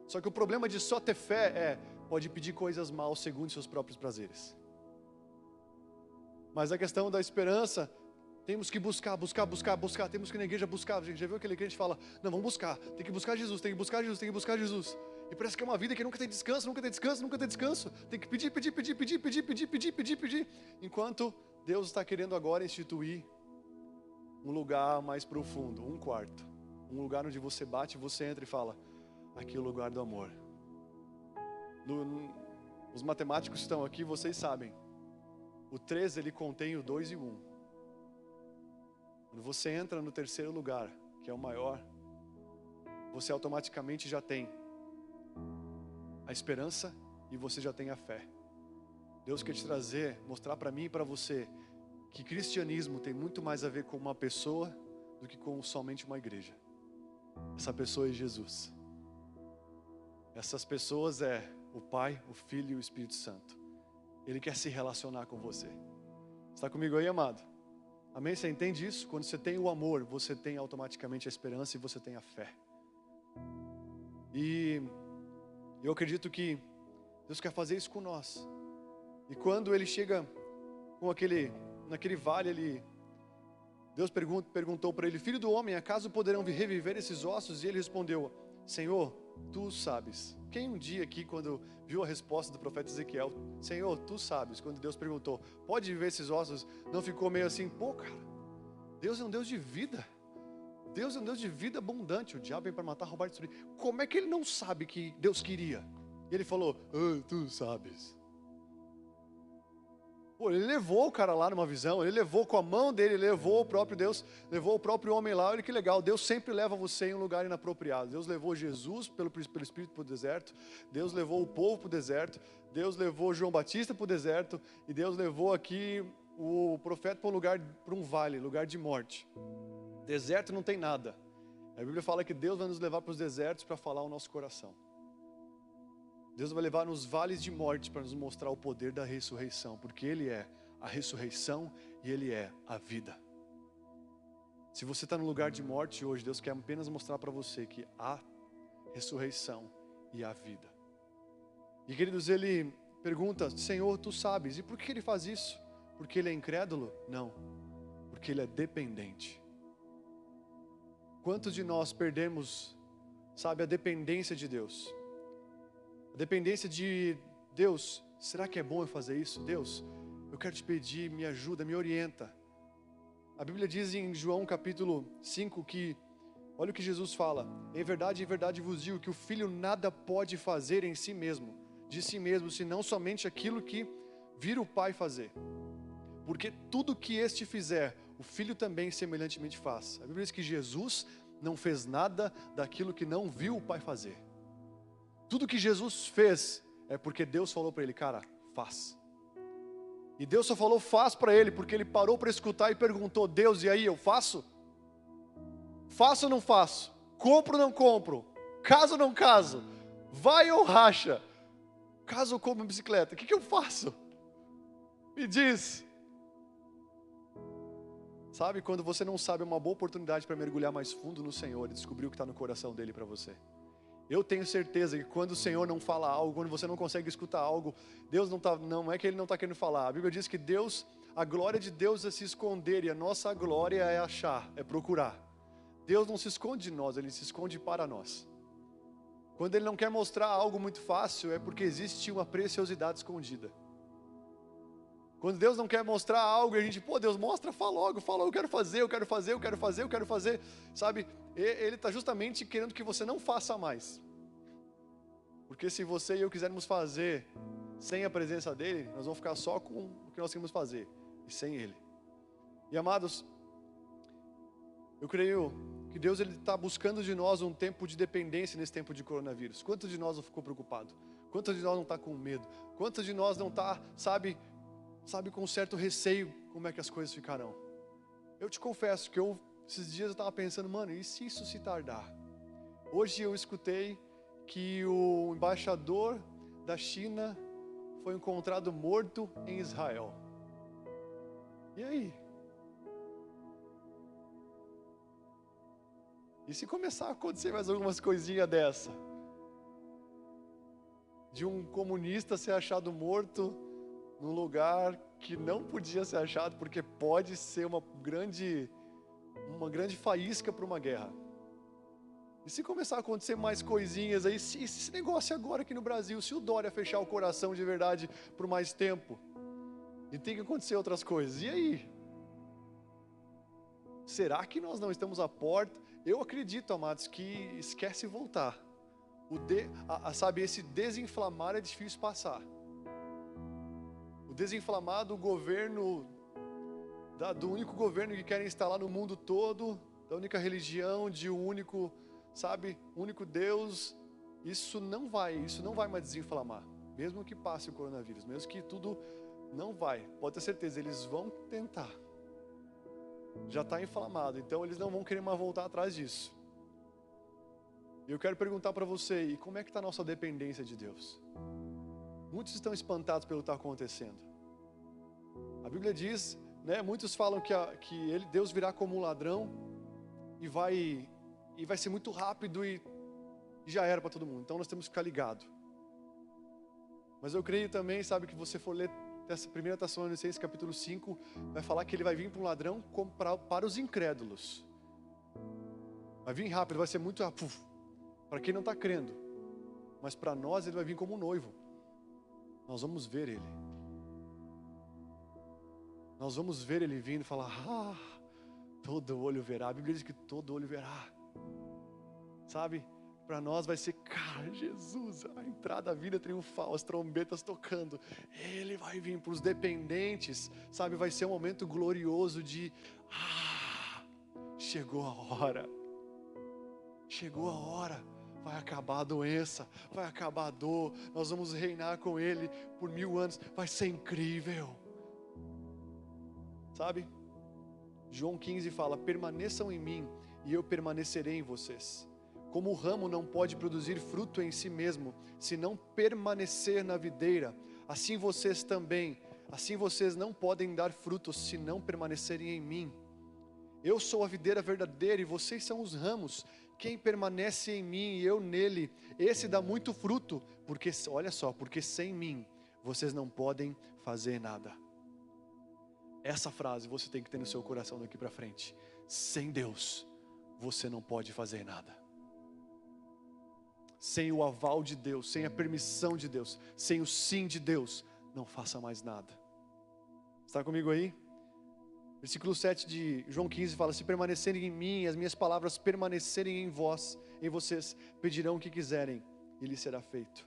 Só que o problema de só ter fé é pode pedir coisas mal segundo seus próprios prazeres. Mas a questão da esperança, temos que buscar, buscar, buscar, buscar. Temos que na igreja buscar. Gente já viu aquele que fala: Não, vamos buscar. Tem que buscar Jesus, tem que buscar Jesus, tem que buscar Jesus. E parece que é uma vida que nunca tem descanso, nunca tem descanso, nunca tem descanso. Tem que pedir, pedir, pedir, pedir, pedir, pedir, pedir, pedir, pedir. Enquanto Deus está querendo agora instituir um lugar mais profundo, um quarto. Um lugar onde você bate, você entra e fala: Aqui é o lugar do amor. No, no, os matemáticos estão aqui, vocês sabem. O 3 ele contém o 2 e o 1. Quando você entra no terceiro lugar, que é o maior, você automaticamente já tem a esperança e você já tem a fé. Deus quer te trazer, mostrar para mim e para você que cristianismo tem muito mais a ver com uma pessoa do que com somente uma igreja. Essa pessoa é Jesus. Essas pessoas é o Pai, o Filho e o Espírito Santo. Ele quer se relacionar com você. Está comigo aí, amado? Amém? Você entende isso? Quando você tem o amor, você tem automaticamente a esperança e você tem a fé. E eu acredito que Deus quer fazer isso com nós. E quando ele chega com aquele, naquele vale, ele, Deus perguntou para ele: Filho do homem, acaso poderão reviver esses ossos? E ele respondeu: Senhor, tu sabes. Quem um dia aqui, quando viu a resposta do profeta Ezequiel, Senhor, tu sabes, quando Deus perguntou, pode viver esses ossos, não ficou meio assim, pô, cara, Deus é um Deus de vida. Deus é um Deus de vida abundante. O diabo vem para matar, roubar e destruir. Como é que ele não sabe que Deus queria? E ele falou: ah, Tu sabes. Pô, ele levou o cara lá numa visão, ele levou com a mão dele, ele levou o próprio Deus, levou o próprio homem lá. Olha que legal, Deus sempre leva você em um lugar inapropriado. Deus levou Jesus pelo, pelo Espírito para o deserto, Deus levou o povo para o deserto, Deus levou João Batista para o deserto, e Deus levou aqui o profeta para um lugar, para um vale, lugar de morte. Deserto não tem nada. A Bíblia fala que Deus vai nos levar para os desertos para falar o nosso coração. Deus vai levar nos vales de morte para nos mostrar o poder da ressurreição, porque Ele é a ressurreição e Ele é a vida. Se você está no lugar de morte hoje, Deus quer apenas mostrar para você que há ressurreição e há vida. E queridos, ele pergunta: Senhor, tu sabes, e por que ele faz isso? Porque ele é incrédulo? Não, porque ele é dependente. Quantos de nós perdemos, sabe, a dependência de Deus? Dependência de Deus, será que é bom eu fazer isso? Deus, eu quero te pedir, me ajuda, me orienta. A Bíblia diz em João capítulo 5 que, olha o que Jesus fala: Em verdade, em verdade vos digo que o filho nada pode fazer em si mesmo, de si mesmo, senão somente aquilo que vira o Pai fazer. Porque tudo que este fizer, o filho também semelhantemente faz. A Bíblia diz que Jesus não fez nada daquilo que não viu o Pai fazer. Tudo que Jesus fez é porque Deus falou para ele, cara, faz. E Deus só falou faz para ele, porque ele parou para escutar e perguntou: Deus, e aí, eu faço? Faço ou não faço? Compro ou não compro? Caso ou não caso? Vai ou racha? Caso eu compro bicicleta, o que, que eu faço? Me diz. Sabe quando você não sabe uma boa oportunidade para mergulhar mais fundo no Senhor e descobrir o que está no coração dele para você? Eu tenho certeza que quando o Senhor não fala algo, quando você não consegue escutar algo, Deus não tá, não é que Ele não está querendo falar. A Bíblia diz que Deus, a glória de Deus é se esconder e a nossa glória é achar, é procurar. Deus não se esconde de nós, Ele se esconde para nós. Quando Ele não quer mostrar algo muito fácil, é porque existe uma preciosidade escondida. Quando Deus não quer mostrar algo, a gente, pô, Deus mostra, fala logo, fala, eu quero fazer, eu quero fazer, eu quero fazer, eu quero fazer, sabe? Ele está justamente querendo que você não faça mais. Porque se você e eu quisermos fazer sem a presença dele, nós vamos ficar só com o que nós queremos fazer, e sem ele. E amados, eu creio que Deus ele está buscando de nós um tempo de dependência nesse tempo de coronavírus. Quantos de nós não ficou preocupado? Quantos de nós não está com medo? Quantos de nós não está, sabe, sabe, com certo receio como é que as coisas ficarão. Eu te confesso que eu, esses dias eu estava pensando, mano, e se isso se tardar? Hoje eu escutei que o embaixador da China foi encontrado morto em Israel. E aí? E se começar a acontecer mais algumas coisinhas dessa? De um comunista ser achado morto num lugar que não podia ser achado porque pode ser uma grande uma grande faísca para uma guerra. E se começar a acontecer mais coisinhas aí, se esse negócio agora aqui no Brasil, se o Dória fechar o coração de verdade por mais tempo, e tem que acontecer outras coisas, e aí? Será que nós não estamos à porta? Eu acredito, amados, que esquece voltar. O de, a, a, sabe, esse desinflamar é difícil passar desinflamado governo, da, do único governo que querem instalar no mundo todo, da única religião, de um único, sabe, único Deus, isso não vai, isso não vai mais desinflamar, mesmo que passe o coronavírus, mesmo que tudo não vai, pode ter certeza, eles vão tentar. Já está inflamado, então eles não vão querer mais voltar atrás disso. E eu quero perguntar para você, e como é que está a nossa dependência de Deus? Muitos estão espantados pelo que está acontecendo. A Bíblia diz, né, muitos falam que, a, que ele, Deus virá como um ladrão e vai, e vai ser muito rápido e, e já era para todo mundo. Então nós temos que ficar ligado. Mas eu creio também, sabe, que você for ler essa primeira Tessalonicenses capítulo 5, vai falar que ele vai vir para um ladrão para, para os incrédulos. Vai vir rápido, vai ser muito para quem não está crendo. Mas para nós ele vai vir como um noivo. Nós vamos ver Ele. Nós vamos ver Ele vindo e falar: Ah, todo olho verá. A Bíblia diz que todo olho verá. Sabe? Para nós vai ser, cara, Jesus, a entrada da vida triunfal, as trombetas tocando. Ele vai vir para os dependentes, sabe? Vai ser um momento glorioso de, ah, chegou a hora. Chegou a hora vai acabar a doença, vai acabar a dor, nós vamos reinar com Ele por mil anos, vai ser incrível. Sabe? João 15 fala: permaneçam em mim e eu permanecerei em vocês. Como o ramo não pode produzir fruto em si mesmo, se não permanecer na videira, assim vocês também, assim vocês não podem dar frutos se não permanecerem em mim. Eu sou a videira verdadeira e vocês são os ramos. Quem permanece em mim e eu nele, esse dá muito fruto, porque olha só, porque sem mim vocês não podem fazer nada. Essa frase você tem que ter no seu coração daqui para frente. Sem Deus, você não pode fazer nada. sem o aval de Deus, sem a permissão de Deus, sem o sim de Deus, não faça mais nada. Está comigo aí? Versículo 7 de João 15 fala: Se permanecerem em mim, as minhas palavras permanecerem em vós, em vocês, pedirão o que quiserem, e lhes será feito.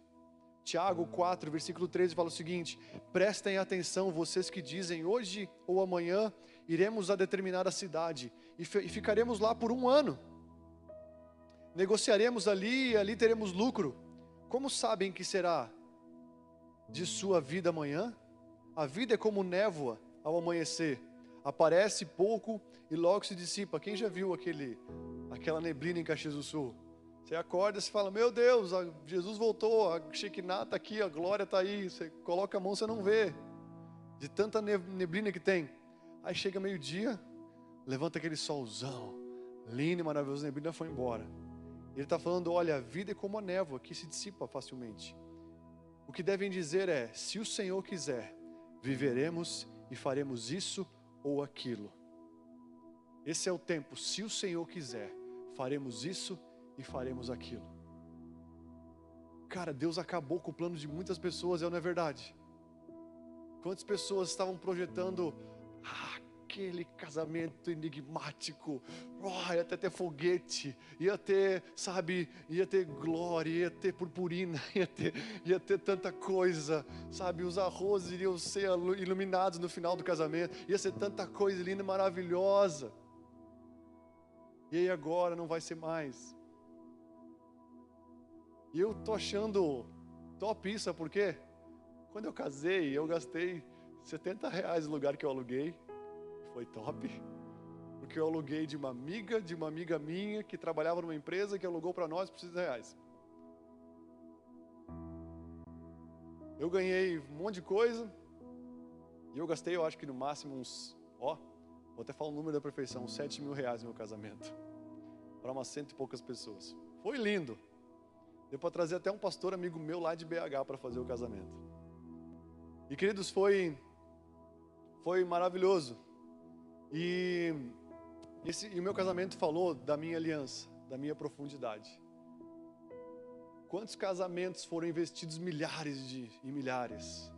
Tiago 4, versículo 13 fala o seguinte: Prestem atenção, vocês que dizem, hoje ou amanhã iremos a determinada cidade e, e ficaremos lá por um ano. Negociaremos ali e ali teremos lucro. Como sabem que será de sua vida amanhã? A vida é como névoa ao amanhecer, aparece pouco e logo se dissipa. Quem já viu aquele, aquela neblina em Caxias do Sul? Você acorda e fala: Meu Deus, Jesus voltou, a Shekinah está aqui, a glória está aí. Você coloca a mão, você não vê, de tanta neblina que tem. Aí chega meio-dia, levanta aquele solzão, lindo e maravilhoso, a neblina foi embora. Ele está falando: Olha, a vida é como a névoa que se dissipa facilmente. O que devem dizer é: Se o Senhor quiser, viveremos e faremos isso ou aquilo. Esse é o tempo. Se o Senhor quiser, faremos isso e faremos aquilo. Cara, Deus acabou com o plano de muitas pessoas, é não é verdade? Quantas pessoas estavam projetando ah, aquele casamento enigmático, oh, ia ter, ter foguete, ia ter, sabe, ia ter glória, ia ter purpurina, ia ter, ia ter tanta coisa, sabe, os arrozes iriam ser iluminados no final do casamento, ia ser tanta coisa linda e maravilhosa. E aí agora não vai ser mais. E eu tô achando top isso, sabe por quê? Quando eu casei, eu gastei 70 reais no lugar que eu aluguei. Foi top. Porque eu aluguei de uma amiga, de uma amiga minha, que trabalhava numa empresa que alugou para nós por 60 reais. Eu ganhei um monte de coisa. E eu gastei, eu acho que no máximo uns, ó, vou até falar o número da perfeição, uns 7 mil reais no meu casamento. Para umas cento e poucas pessoas. Foi lindo. Deu para trazer até um pastor amigo meu lá de BH para fazer o casamento. E queridos, foi foi maravilhoso. E esse e o meu casamento falou da minha aliança, da minha profundidade. Quantos casamentos foram investidos milhares de e milhares?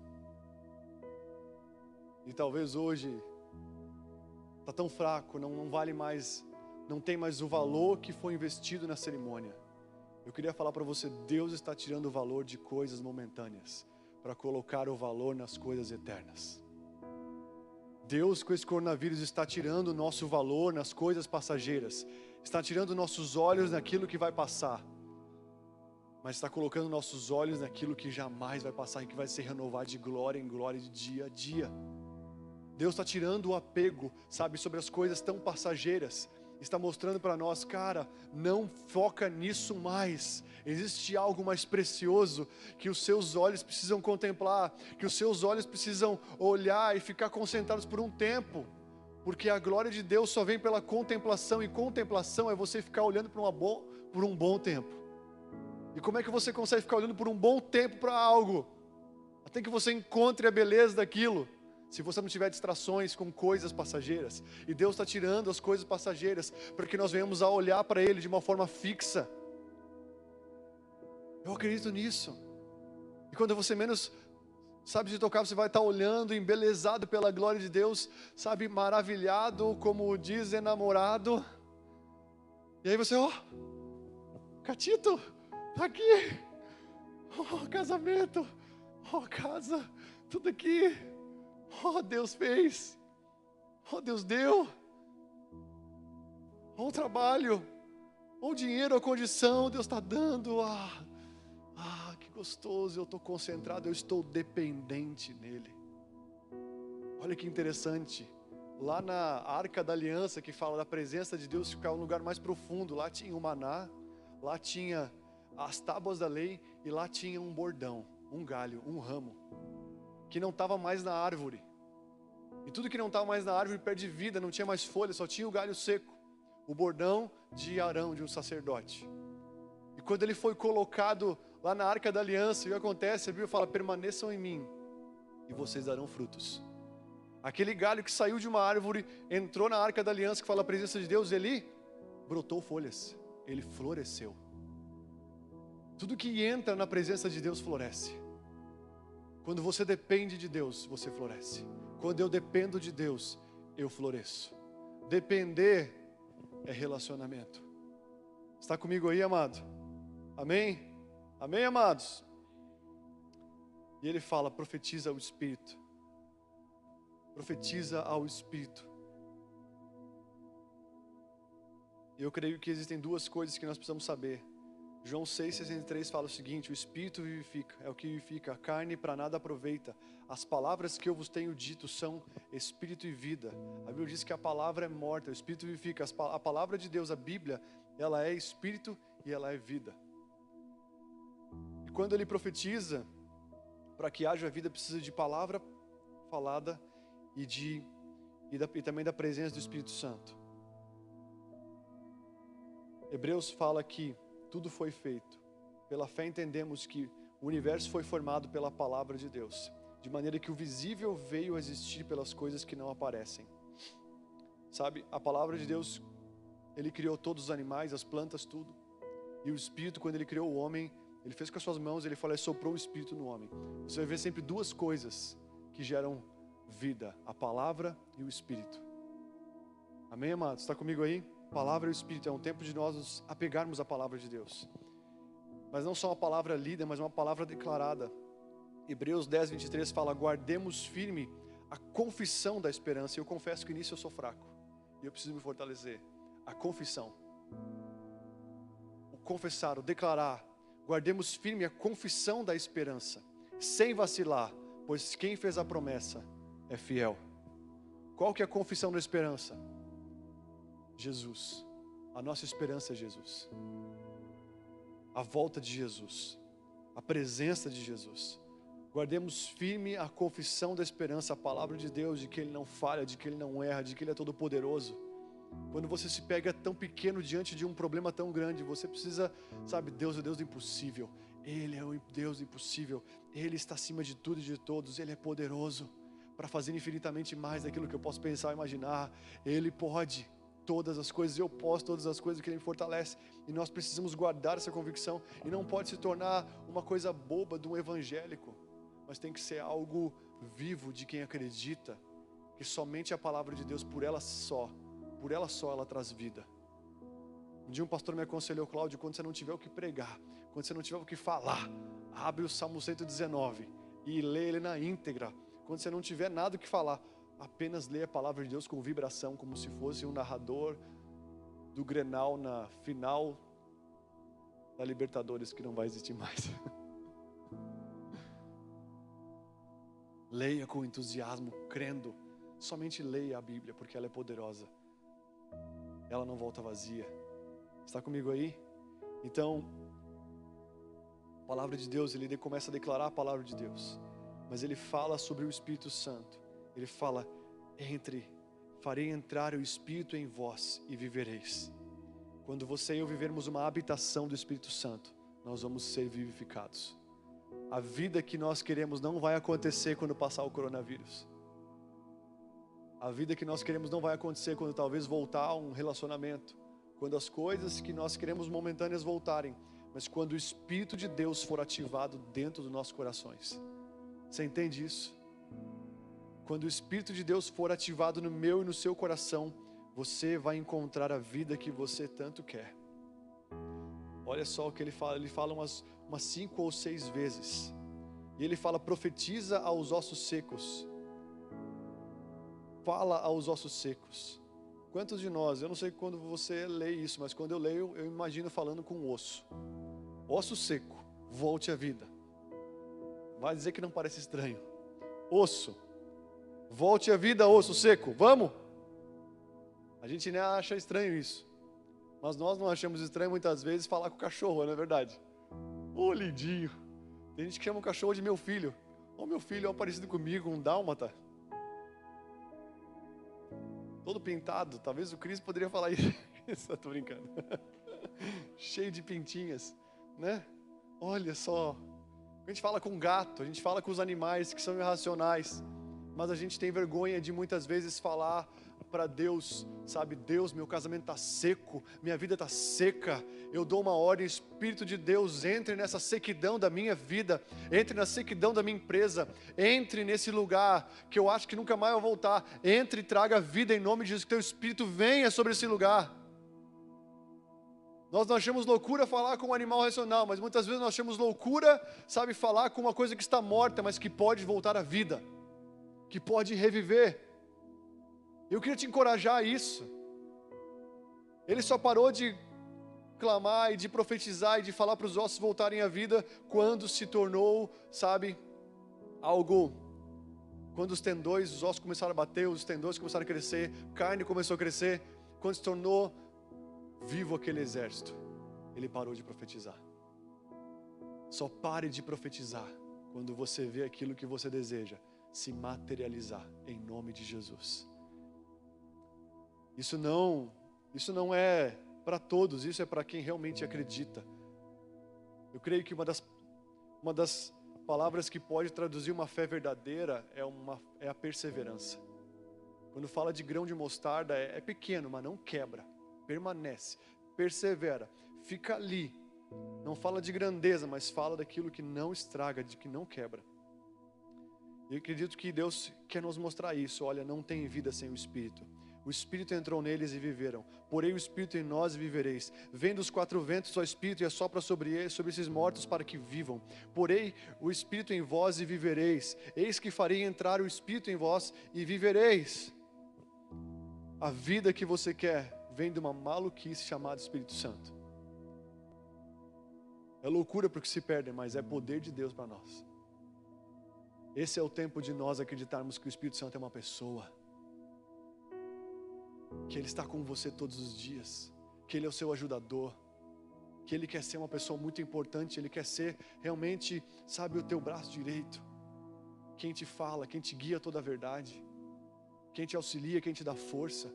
E talvez hoje está tão fraco, não, não vale mais, não tem mais o valor que foi investido na cerimônia. Eu queria falar para você: Deus está tirando o valor de coisas momentâneas para colocar o valor nas coisas eternas. Deus, com esse coronavírus, está tirando o nosso valor nas coisas passageiras, está tirando nossos olhos naquilo que vai passar, mas está colocando nossos olhos naquilo que jamais vai passar e que vai ser renovado de glória em glória, de dia a dia. Deus está tirando o apego, sabe, sobre as coisas tão passageiras está mostrando para nós, cara, não foca nisso mais. Existe algo mais precioso que os seus olhos precisam contemplar, que os seus olhos precisam olhar e ficar concentrados por um tempo. Porque a glória de Deus só vem pela contemplação, e contemplação é você ficar olhando por, uma bo por um bom tempo. E como é que você consegue ficar olhando por um bom tempo para algo? Até que você encontre a beleza daquilo se você não tiver distrações com coisas passageiras, e Deus está tirando as coisas passageiras, para que nós venhamos a olhar para Ele de uma forma fixa. Eu acredito nisso. E quando você menos sabe de tocar, você vai estar olhando, embelezado pela glória de Deus, sabe, maravilhado, como diz enamorado. E aí você, ó, oh, Catito, tá aqui, oh, casamento, oh, casa, tudo aqui. Oh, Deus fez. Oh, Deus deu. Oh, o trabalho. Oh, o dinheiro, a condição, Deus está dando. Ah, ah, que gostoso. Eu estou concentrado, eu estou dependente nele. Olha que interessante. Lá na Arca da Aliança, que fala da presença de Deus ficar um lugar mais profundo, lá tinha o maná, lá tinha as tábuas da lei e lá tinha um bordão, um galho, um ramo que não estava mais na árvore. E tudo que não estava mais na árvore perde vida, não tinha mais folha, só tinha o galho seco. O bordão de Arão, de um sacerdote. E quando ele foi colocado lá na arca da aliança, o que acontece? A Bíblia fala: permaneçam em mim, e vocês darão frutos. Aquele galho que saiu de uma árvore, entrou na arca da aliança, que fala a presença de Deus, ele brotou folhas, ele floresceu. Tudo que entra na presença de Deus floresce. Quando você depende de Deus, você floresce. Quando eu dependo de Deus, eu floresço. Depender é relacionamento. Está comigo aí, amado? Amém? Amém, amados? E ele fala: profetiza ao Espírito. Profetiza ao Espírito. Eu creio que existem duas coisas que nós precisamos saber. João 6,63 fala o seguinte: O Espírito vivifica, é o que vivifica, a carne para nada aproveita. As palavras que eu vos tenho dito são Espírito e vida. A Bíblia diz que a palavra é morta, o Espírito vivifica. A palavra de Deus, a Bíblia, ela é Espírito e ela é vida. E quando ele profetiza, para que haja vida, precisa de palavra falada e, de, e, da, e também da presença do Espírito Santo. Hebreus fala que tudo foi feito. Pela fé entendemos que o universo foi formado pela palavra de Deus, de maneira que o visível veio a existir pelas coisas que não aparecem. Sabe, a palavra de Deus, ele criou todos os animais, as plantas, tudo. E o Espírito, quando ele criou o homem, ele fez com as suas mãos, ele falou, ele soprou o Espírito no homem. Você vai ver sempre duas coisas que geram vida: a palavra e o Espírito. Amém, amados? Está comigo aí? Palavra e o Espírito. É um tempo de nós nos apegarmos à palavra de Deus. Mas não só uma palavra lida, mas uma palavra declarada. Hebreus 10, 23 fala: guardemos firme a confissão da esperança. Eu confesso que nisso eu sou fraco. E eu preciso me fortalecer. A confissão. O confessar, o declarar. Guardemos firme a confissão da esperança, sem vacilar, pois quem fez a promessa é fiel. Qual que é a confissão da esperança? Jesus. A nossa esperança é Jesus. A volta de Jesus. A presença de Jesus. Guardemos firme a confissão da esperança, a palavra de Deus, de que Ele não falha, de que Ele não erra, de que Ele é todo poderoso. Quando você se pega tão pequeno diante de um problema tão grande, você precisa, sabe, Deus é Deus do impossível. Ele é o Deus do impossível. Ele está acima de tudo e de todos. Ele é poderoso para fazer infinitamente mais daquilo que eu posso pensar ou imaginar. Ele pode todas as coisas, eu posso todas as coisas que Ele me fortalece. E nós precisamos guardar essa convicção. E não pode se tornar uma coisa boba de um evangélico, mas tem que ser algo vivo de quem acredita que somente a palavra de Deus, por ela só, por ela só, ela traz vida. Um dia um pastor me aconselhou, Cláudio, quando você não tiver o que pregar, quando você não tiver o que falar, abre o Salmo 119 e lê ele na íntegra. Quando você não tiver nada o que falar, apenas lê a palavra de Deus com vibração, como se fosse um narrador do Grenal na final da Libertadores, que não vai existir mais. leia com entusiasmo, crendo. Somente leia a Bíblia, porque ela é poderosa. Ela não volta vazia. Está comigo aí? Então, a palavra de Deus, ele começa a declarar a palavra de Deus, mas ele fala sobre o Espírito Santo. Ele fala: entre, farei entrar o Espírito em vós e vivereis. Quando você e eu vivermos uma habitação do Espírito Santo, nós vamos ser vivificados. A vida que nós queremos não vai acontecer quando passar o coronavírus. A vida que nós queremos não vai acontecer quando talvez voltar a um relacionamento, quando as coisas que nós queremos momentâneas voltarem, mas quando o Espírito de Deus for ativado dentro dos nossos corações. Você entende isso? Quando o Espírito de Deus for ativado no meu e no seu coração, você vai encontrar a vida que você tanto quer. Olha só o que ele fala, ele fala umas, umas cinco ou seis vezes. E ele fala: profetiza aos ossos secos. Fala aos ossos secos. Quantos de nós, eu não sei quando você lê isso, mas quando eu leio, eu imagino falando com osso. Osso seco, volte à vida. Vai dizer que não parece estranho. Osso, Volte a vida, osso seco. Vamos? A gente nem acha estranho isso. Mas nós não achamos estranho muitas vezes falar com o cachorro, não é verdade? Ô oh, lindinho. Tem gente que chama o cachorro de meu filho. Ô oh, meu filho é parecido comigo, um dálmata. Todo pintado. Talvez o Cris poderia falar isso. Estou brincando. Cheio de pintinhas, né? Olha só. A gente fala com gato, a gente fala com os animais que são irracionais mas a gente tem vergonha de muitas vezes falar para Deus, sabe? Deus, meu casamento está seco, minha vida está seca. Eu dou uma ordem, Espírito de Deus, entre nessa sequidão da minha vida, entre na sequidão da minha empresa, entre nesse lugar que eu acho que nunca mais vai voltar. Entre e traga vida em nome de Jesus, que teu Espírito venha sobre esse lugar. Nós não achamos loucura falar com um animal racional, mas muitas vezes nós achamos loucura, sabe, falar com uma coisa que está morta, mas que pode voltar à vida, que pode reviver. Eu queria te encorajar a isso. Ele só parou de clamar e de profetizar e de falar para os ossos voltarem à vida quando se tornou, sabe, algo. Quando os tendões, os ossos começaram a bater, os tendões começaram a crescer, carne começou a crescer, quando se tornou vivo aquele exército, ele parou de profetizar. Só pare de profetizar quando você vê aquilo que você deseja se materializar em nome de Jesus. Isso não, isso não é para todos, isso é para quem realmente acredita. Eu creio que uma das, uma das palavras que pode traduzir uma fé verdadeira é, uma, é a perseverança. Quando fala de grão de mostarda, é, é pequeno, mas não quebra, permanece, persevera, fica ali. Não fala de grandeza, mas fala daquilo que não estraga, de que não quebra. E acredito que Deus quer nos mostrar isso. Olha, não tem vida sem o Espírito. O Espírito entrou neles e viveram. Porém, o Espírito em nós vivereis. Vem dos quatro ventos o Espírito e assopra sobre, eles, sobre esses mortos para que vivam. Porém, o Espírito em vós e vivereis. Eis que farei entrar o Espírito em vós e vivereis. A vida que você quer vem de uma maluquice chamada Espírito Santo. É loucura porque se perdem, mas é poder de Deus para nós. Esse é o tempo de nós acreditarmos que o Espírito Santo é uma pessoa que Ele está com você todos os dias, que Ele é o seu ajudador, que Ele quer ser uma pessoa muito importante, Ele quer ser realmente, sabe, o teu braço direito, quem te fala, quem te guia toda a verdade, quem te auxilia, quem te dá força.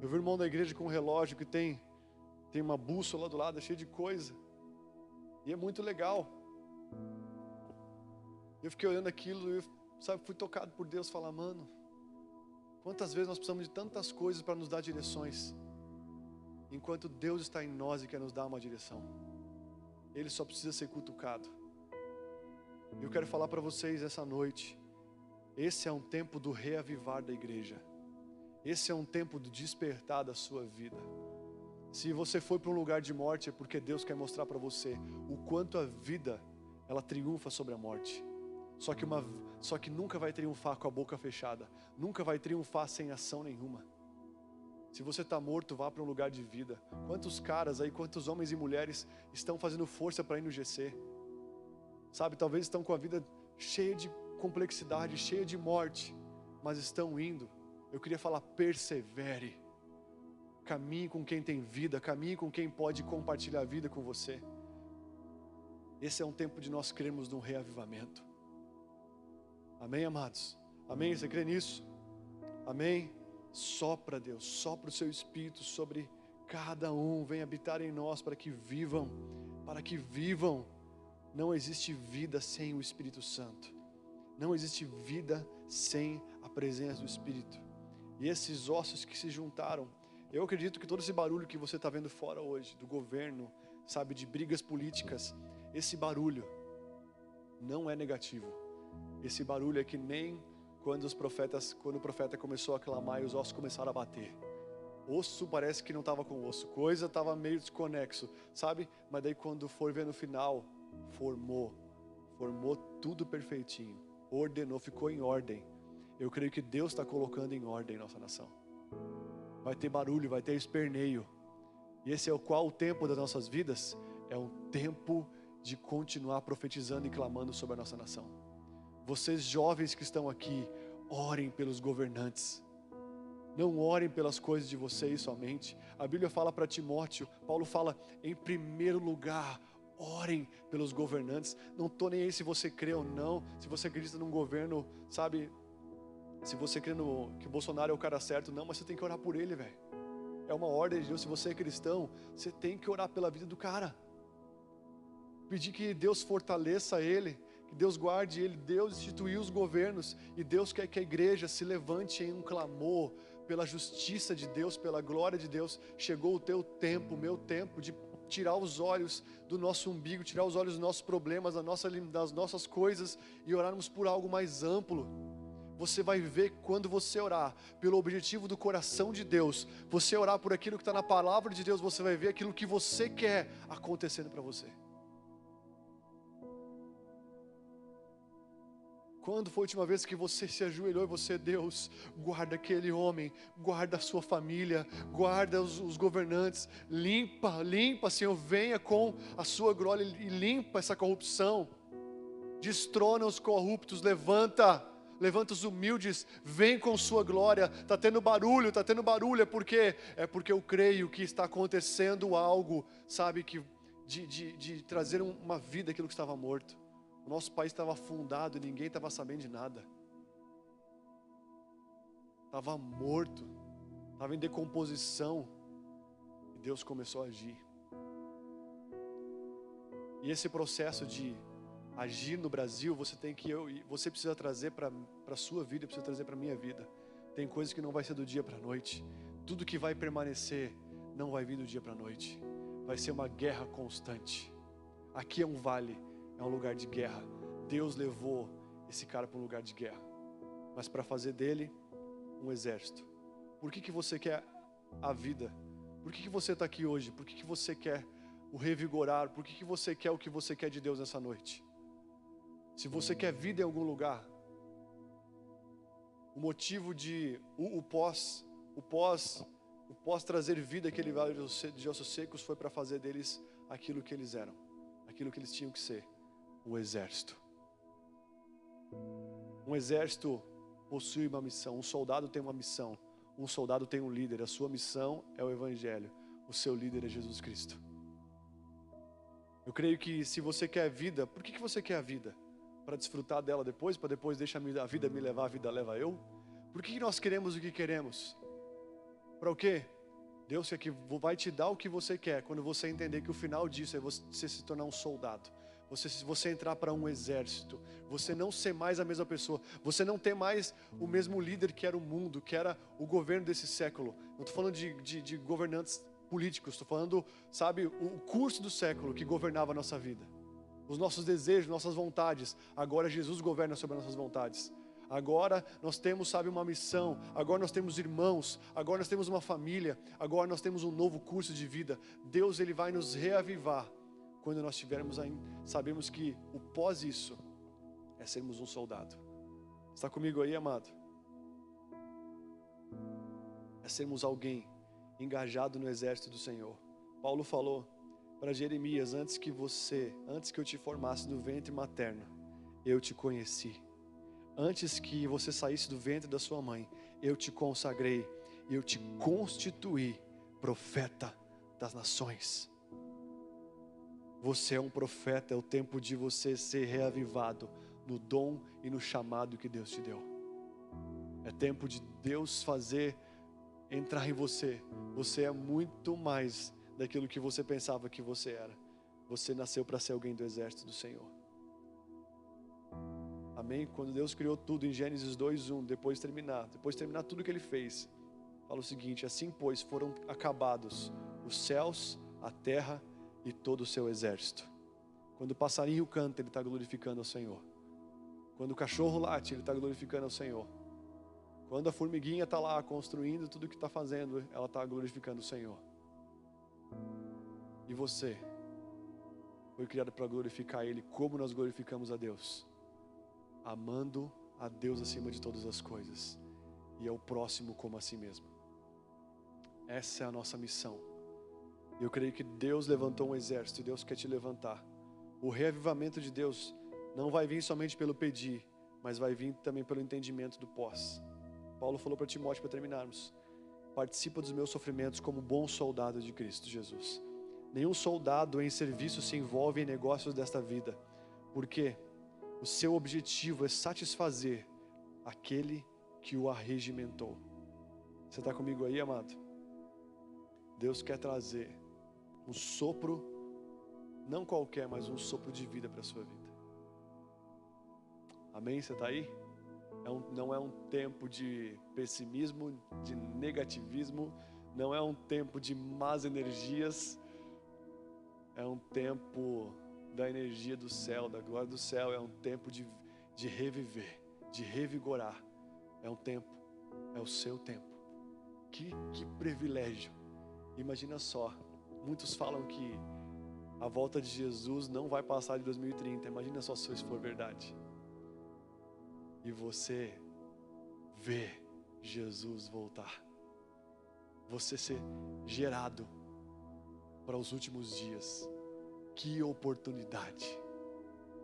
Eu vi um irmão da igreja com um relógio que tem, tem uma bússola do lado, cheia de coisa, e é muito legal. Eu fiquei olhando aquilo e, sabe, fui tocado por Deus, falar, mano, Quantas vezes nós precisamos de tantas coisas para nos dar direções, enquanto Deus está em nós e quer nos dar uma direção. Ele só precisa ser cutucado. Eu quero falar para vocês essa noite. Esse é um tempo do reavivar da igreja. Esse é um tempo do despertar da sua vida. Se você foi para um lugar de morte, é porque Deus quer mostrar para você o quanto a vida ela triunfa sobre a morte. Só que, uma, só que nunca vai triunfar com a boca fechada, nunca vai triunfar sem ação nenhuma. Se você está morto, vá para um lugar de vida. Quantos caras aí, quantos homens e mulheres estão fazendo força para ir no GC? Sabe, talvez estão com a vida cheia de complexidade, cheia de morte, mas estão indo. Eu queria falar, persevere. Caminhe com quem tem vida, caminhe com quem pode compartilhar a vida com você. Esse é um tempo de nós crermos num reavivamento. Amém, amados? Amém? Você crê nisso? Amém? Sopra, Deus, sopra o seu espírito sobre cada um, vem habitar em nós para que vivam, para que vivam. Não existe vida sem o Espírito Santo, não existe vida sem a presença do Espírito. E esses ossos que se juntaram, eu acredito que todo esse barulho que você está vendo fora hoje, do governo, sabe, de brigas políticas, esse barulho não é negativo esse barulho é que nem quando os profetas, quando o profeta começou a clamar e os ossos começaram a bater. Osso parece que não estava com osso, coisa estava meio desconexo, sabe? Mas daí quando for ver no final, formou, formou tudo perfeitinho, ordenou, ficou em ordem. Eu creio que Deus está colocando em ordem nossa nação. Vai ter barulho, vai ter esperneio. E esse é o qual o tempo das nossas vidas é um tempo de continuar profetizando e clamando sobre a nossa nação. Vocês jovens que estão aqui, orem pelos governantes. Não orem pelas coisas de vocês somente. A Bíblia fala para Timóteo, Paulo fala, em primeiro lugar, orem pelos governantes. Não estou nem aí se você crê ou não, se você acredita num governo, sabe, se você crê no, que Bolsonaro é o cara certo, não, mas você tem que orar por ele, velho. É uma ordem de Deus. Se você é cristão, você tem que orar pela vida do cara. Pedir que Deus fortaleça ele, Deus guarde ele. Deus instituiu os governos e Deus quer que a igreja se levante em um clamor pela justiça de Deus, pela glória de Deus. Chegou o teu tempo, o meu tempo de tirar os olhos do nosso umbigo, tirar os olhos dos nossos problemas, das nossas coisas e orarmos por algo mais amplo. Você vai ver quando você orar pelo objetivo do coração de Deus, você orar por aquilo que está na palavra de Deus, você vai ver aquilo que você quer acontecendo para você. Quando foi a última vez que você se ajoelhou e você, Deus, guarda aquele homem, guarda a sua família, guarda os, os, governantes, limpa, limpa, Senhor, venha com a sua glória e limpa essa corrupção, destrona os corruptos, levanta, levanta os humildes, vem com sua glória. Está tendo barulho, está tendo barulho, é porque é porque eu creio que está acontecendo algo, sabe, que de, de, de trazer uma vida aquilo que estava morto. O nosso país estava afundado e ninguém estava sabendo de nada. Estava morto, estava em decomposição. E Deus começou a agir. E esse processo de agir no Brasil, você tem que eu, você precisa trazer para a sua vida, precisa trazer para a minha vida. Tem coisas que não vai ser do dia para a noite. Tudo que vai permanecer não vai vir do dia para a noite. Vai ser uma guerra constante. Aqui é um vale é um lugar de guerra. Deus levou esse cara para um lugar de guerra, mas para fazer dele um exército. Por que, que você quer a vida? Por que, que você está aqui hoje? Por que, que você quer o revigorar? Por que, que você quer o que você quer de Deus nessa noite? Se você quer vida em algum lugar, o motivo de o, o pós, o pós, o pós trazer vida àquele vale de ossos secos foi para fazer deles aquilo que eles eram, aquilo que eles tinham que ser o exército. Um exército possui uma missão, um soldado tem uma missão, um soldado tem um líder, a sua missão é o Evangelho, o seu líder é Jesus Cristo. Eu creio que se você quer a vida, por que, que você quer a vida? Para desfrutar dela depois, para depois deixar a vida me levar, a vida leva eu? Por que, que nós queremos o que queremos? Para o quê? Deus quer que vai te dar o que você quer quando você entender que o final disso é você se tornar um soldado você, você entrar para um exército, você não ser mais a mesma pessoa, você não ter mais o mesmo líder que era o mundo, que era o governo desse século. Não estou falando de, de, de governantes políticos, estou falando, sabe, o curso do século que governava a nossa vida. Os nossos desejos, nossas vontades. Agora Jesus governa sobre as nossas vontades. Agora nós temos, sabe, uma missão. Agora nós temos irmãos. Agora nós temos uma família. Agora nós temos um novo curso de vida. Deus ele vai nos reavivar quando nós tivermos ainda, sabemos que o pós isso é sermos um soldado. Está comigo aí, amado? É sermos alguém engajado no exército do Senhor. Paulo falou para Jeremias: antes que você, antes que eu te formasse do ventre materno, eu te conheci. Antes que você saísse do ventre da sua mãe, eu te consagrei e eu te constituí profeta das nações. Você é um profeta, é o tempo de você ser reavivado no dom e no chamado que Deus te deu. É tempo de Deus fazer entrar em você. Você é muito mais daquilo que você pensava que você era. Você nasceu para ser alguém do exército do Senhor. Amém? Quando Deus criou tudo em Gênesis 2:1, depois de terminar, depois de terminar tudo que ele fez, fala o seguinte: assim pois foram acabados os céus, a terra e todo o seu exército. Quando o passarinho canta, ele está glorificando ao Senhor. Quando o cachorro late, ele está glorificando ao Senhor. Quando a formiguinha está lá construindo tudo o que está fazendo, ela está glorificando o Senhor. E você foi criado para glorificar Ele, como nós glorificamos a Deus? Amando a Deus acima de todas as coisas e ao próximo como a si mesmo. Essa é a nossa missão. Eu creio que Deus levantou um exército e Deus quer te levantar. O reavivamento de Deus não vai vir somente pelo pedir, mas vai vir também pelo entendimento do pós. Paulo falou para Timóteo para terminarmos: participa dos meus sofrimentos como bom soldado de Cristo Jesus. Nenhum soldado em serviço se envolve em negócios desta vida, porque o seu objetivo é satisfazer aquele que o arregimentou. Você está comigo aí, amado? Deus quer trazer um sopro, não qualquer, mas um sopro de vida para a sua vida. Amém? Você está aí? É um, não é um tempo de pessimismo, de negativismo, não é um tempo de más energias, é um tempo da energia do céu, da glória do céu, é um tempo de, de reviver, de revigorar. É um tempo, é o seu tempo. Que, que privilégio. Imagina só, muitos falam que a volta de Jesus não vai passar de 2030. Imagina só se isso for verdade. E você vê Jesus voltar. Você ser gerado para os últimos dias. Que oportunidade!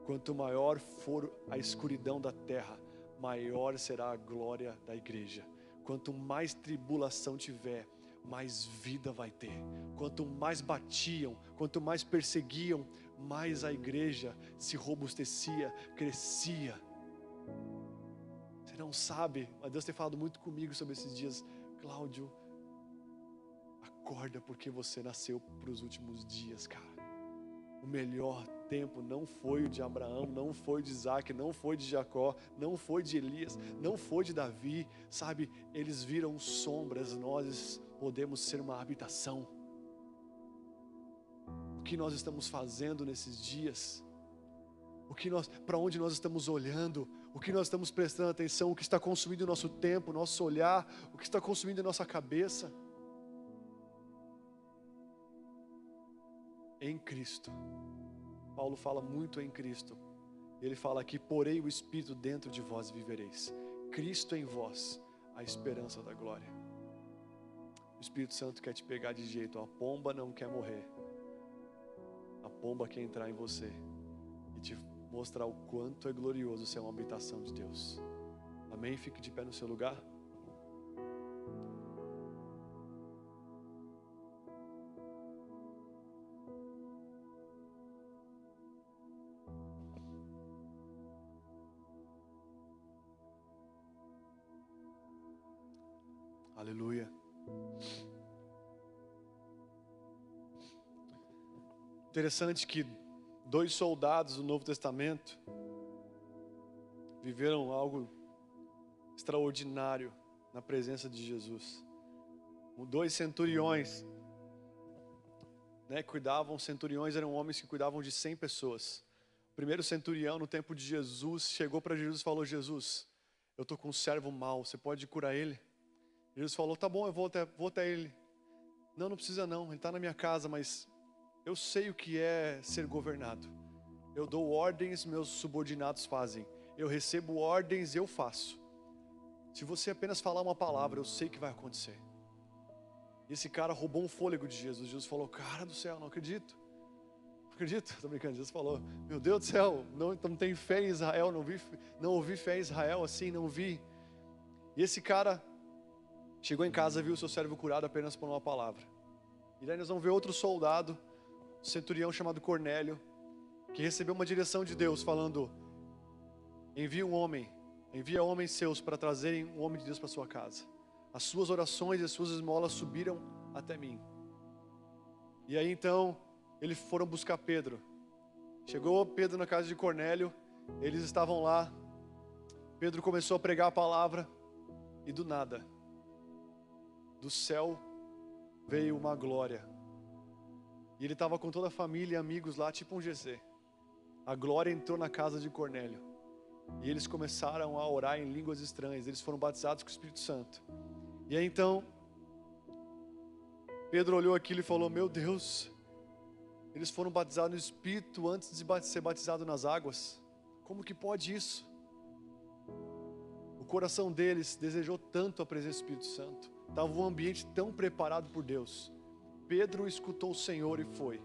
Quanto maior for a escuridão da terra, maior será a glória da igreja. Quanto mais tribulação tiver, mais vida vai ter. Quanto mais batiam, quanto mais perseguiam, mais a igreja se robustecia, crescia. Você não sabe, mas Deus tem falado muito comigo sobre esses dias, Cláudio. Acorda porque você nasceu para os últimos dias, cara. O melhor tempo não foi o de Abraão, não foi de Isaac, não foi de Jacó, não foi de Elias, não foi de Davi, sabe? Eles viram sombras, nós podemos ser uma habitação. O que nós estamos fazendo nesses dias? O que nós, para onde nós estamos olhando? O que nós estamos prestando atenção? O que está consumindo o nosso tempo, nosso olhar? O que está consumindo a nossa cabeça? Em Cristo Paulo fala muito em Cristo. Ele fala aqui: porei o Espírito dentro de vós e vivereis. Cristo em vós, a esperança da glória. O Espírito Santo quer te pegar de jeito. A pomba não quer morrer. A pomba quer entrar em você e te mostrar o quanto é glorioso ser uma habitação de Deus. Amém? Fique de pé no seu lugar. Interessante que dois soldados do Novo Testamento viveram algo extraordinário na presença de Jesus. Dois centuriões, né, cuidavam, centuriões eram homens que cuidavam de 100 pessoas. O primeiro centurião, no tempo de Jesus, chegou para Jesus e falou: Jesus, eu estou com um servo mau, você pode curar ele? Jesus falou: Tá bom, eu vou até, vou até ele. Não, não precisa não, ele está na minha casa, mas eu sei o que é ser governado. Eu dou ordens, meus subordinados fazem. Eu recebo ordens, eu faço. Se você apenas falar uma palavra, eu sei que vai acontecer. E esse cara roubou um fôlego de Jesus. Jesus falou: Cara do céu, não acredito. Não acredito, estou brincando. Jesus falou: Meu Deus do céu, não, não tem fé em Israel, não, vi, não ouvi fé em Israel assim, não vi. E esse cara Chegou em casa, viu o seu servo curado apenas por uma palavra. E daí nós vamos ver outro soldado, centurião chamado Cornélio, que recebeu uma direção de Deus falando: envia um homem, envia homens seus para trazerem um homem de Deus para sua casa. As suas orações e as suas esmolas subiram até mim. E aí então eles foram buscar Pedro. Chegou Pedro na casa de Cornélio, eles estavam lá. Pedro começou a pregar a palavra e do nada do céu veio uma glória. E ele estava com toda a família e amigos lá, tipo um GC. A glória entrou na casa de Cornélio. E eles começaram a orar em línguas estranhas. Eles foram batizados com o Espírito Santo. E aí então, Pedro olhou aquilo e falou: Meu Deus, eles foram batizados no Espírito antes de ser batizados nas águas. Como que pode isso? O coração deles desejou tanto a presença do Espírito Santo. Estava um ambiente tão preparado por Deus. Pedro escutou o Senhor e foi.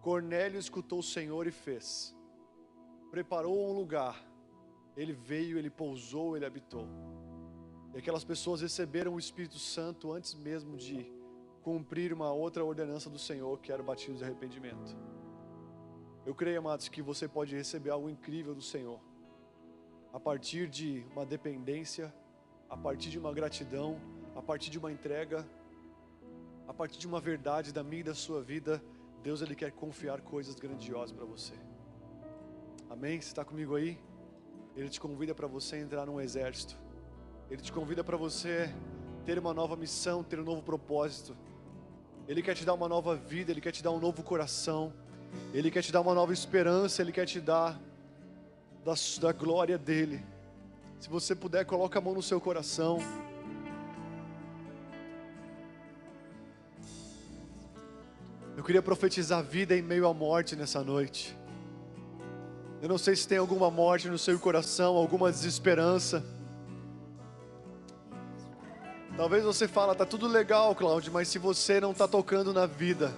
Cornélio escutou o Senhor e fez. Preparou um lugar. Ele veio, ele pousou, ele habitou. E aquelas pessoas receberam o Espírito Santo antes mesmo de cumprir uma outra ordenança do Senhor, que era o batismo de arrependimento. Eu creio, amados, que você pode receber algo incrível do Senhor, a partir de uma dependência, a partir de uma gratidão, a partir de uma entrega, a partir de uma verdade da minha e da sua vida, Deus ele quer confiar coisas grandiosas para você. Amém? Você está comigo aí? Ele te convida para você entrar num exército. Ele te convida para você ter uma nova missão, ter um novo propósito. Ele quer te dar uma nova vida, ele quer te dar um novo coração. Ele quer te dar uma nova esperança, ele quer te dar da, da glória dele. Se você puder, coloca a mão no seu coração. Eu queria profetizar vida em meio à morte nessa noite. Eu não sei se tem alguma morte no seu coração, alguma desesperança. Talvez você fala, tá tudo legal, Cláudio, mas se você não está tocando na vida,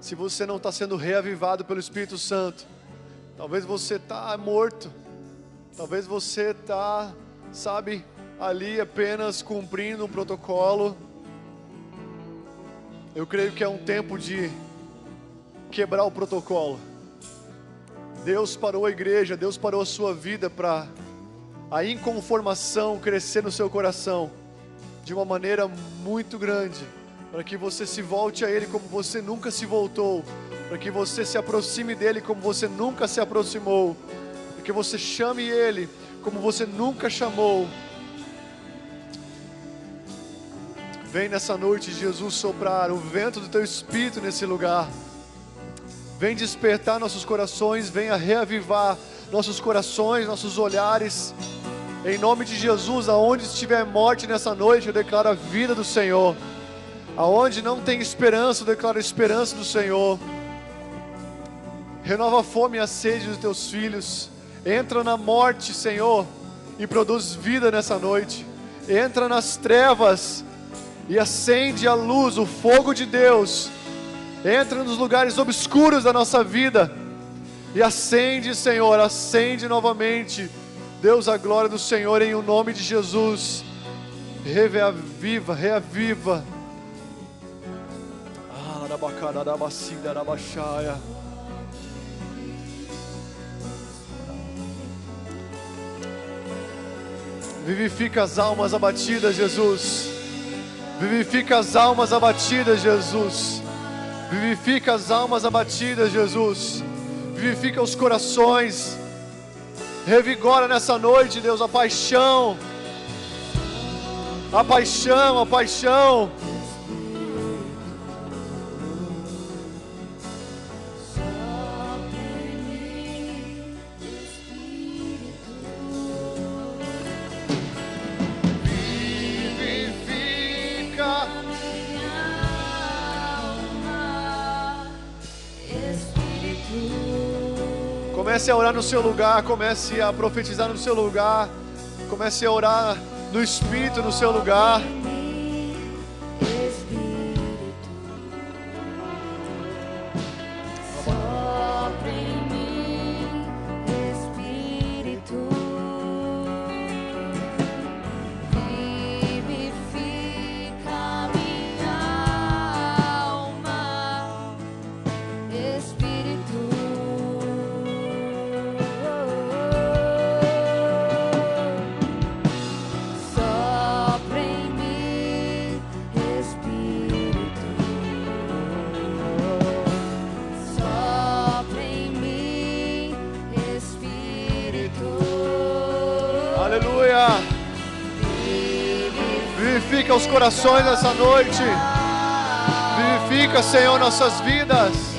se você não está sendo reavivado pelo Espírito Santo, talvez você está morto, talvez você está, sabe, ali apenas cumprindo um protocolo. Eu creio que é um tempo de quebrar o protocolo. Deus parou a igreja, Deus parou a sua vida para a inconformação crescer no seu coração de uma maneira muito grande, para que você se volte a Ele como você nunca se voltou, para que você se aproxime dEle como você nunca se aproximou, para que você chame Ele como você nunca chamou. Vem nessa noite, Jesus, soprar o vento do Teu Espírito nesse lugar. Vem despertar nossos corações, venha reavivar nossos corações, nossos olhares. Em nome de Jesus, aonde estiver morte nessa noite, eu declaro a vida do Senhor. Aonde não tem esperança, eu declaro a esperança do Senhor. Renova a fome e a sede dos teus filhos. Entra na morte, Senhor, e produz vida nessa noite. Entra nas trevas e acende a luz, o fogo de Deus entra nos lugares obscuros da nossa vida e acende, Senhor, acende novamente, Deus, a glória do Senhor em o nome de Jesus. Reaviva, reaviva. Ah, Vivifica as almas abatidas, Jesus. Vivifica as almas abatidas, Jesus. Vivifica as almas abatidas, Jesus. Vivifica os corações. Revigora nessa noite, Deus, a paixão. A paixão, a paixão. Comece a orar no seu lugar, comece a profetizar no seu lugar, comece a orar no Espírito no seu lugar. Corações nessa noite. Vivifica, Senhor, nossas vidas.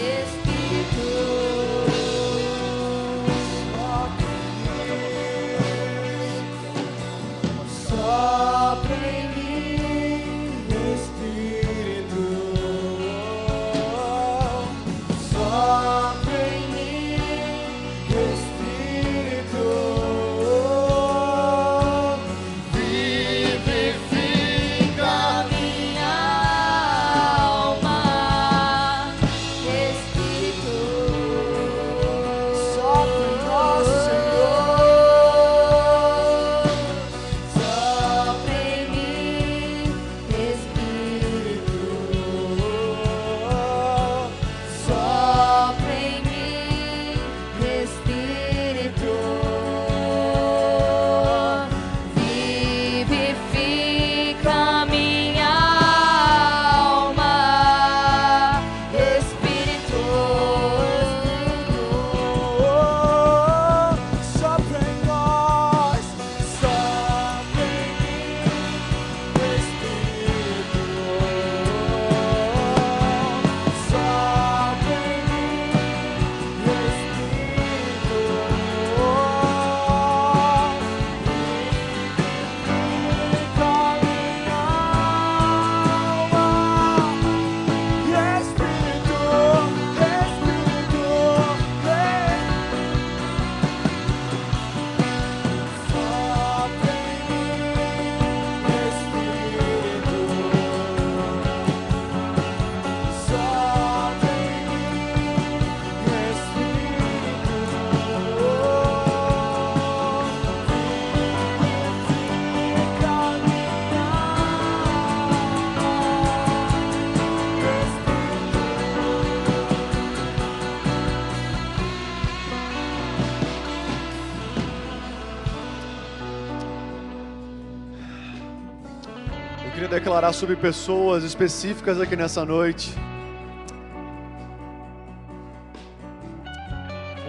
Declarar sobre pessoas específicas aqui nessa noite.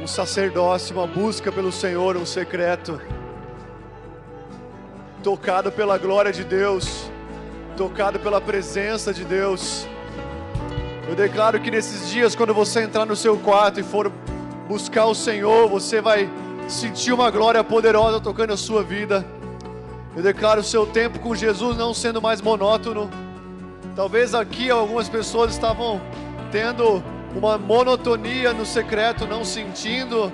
Um sacerdócio, uma busca pelo Senhor, um secreto. Tocado pela glória de Deus, tocado pela presença de Deus. Eu declaro que nesses dias, quando você entrar no seu quarto e for buscar o Senhor, você vai sentir uma glória poderosa tocando a sua vida. Eu declaro o seu tempo com Jesus não sendo mais monótono. Talvez aqui algumas pessoas estavam tendo uma monotonia no secreto, não sentindo.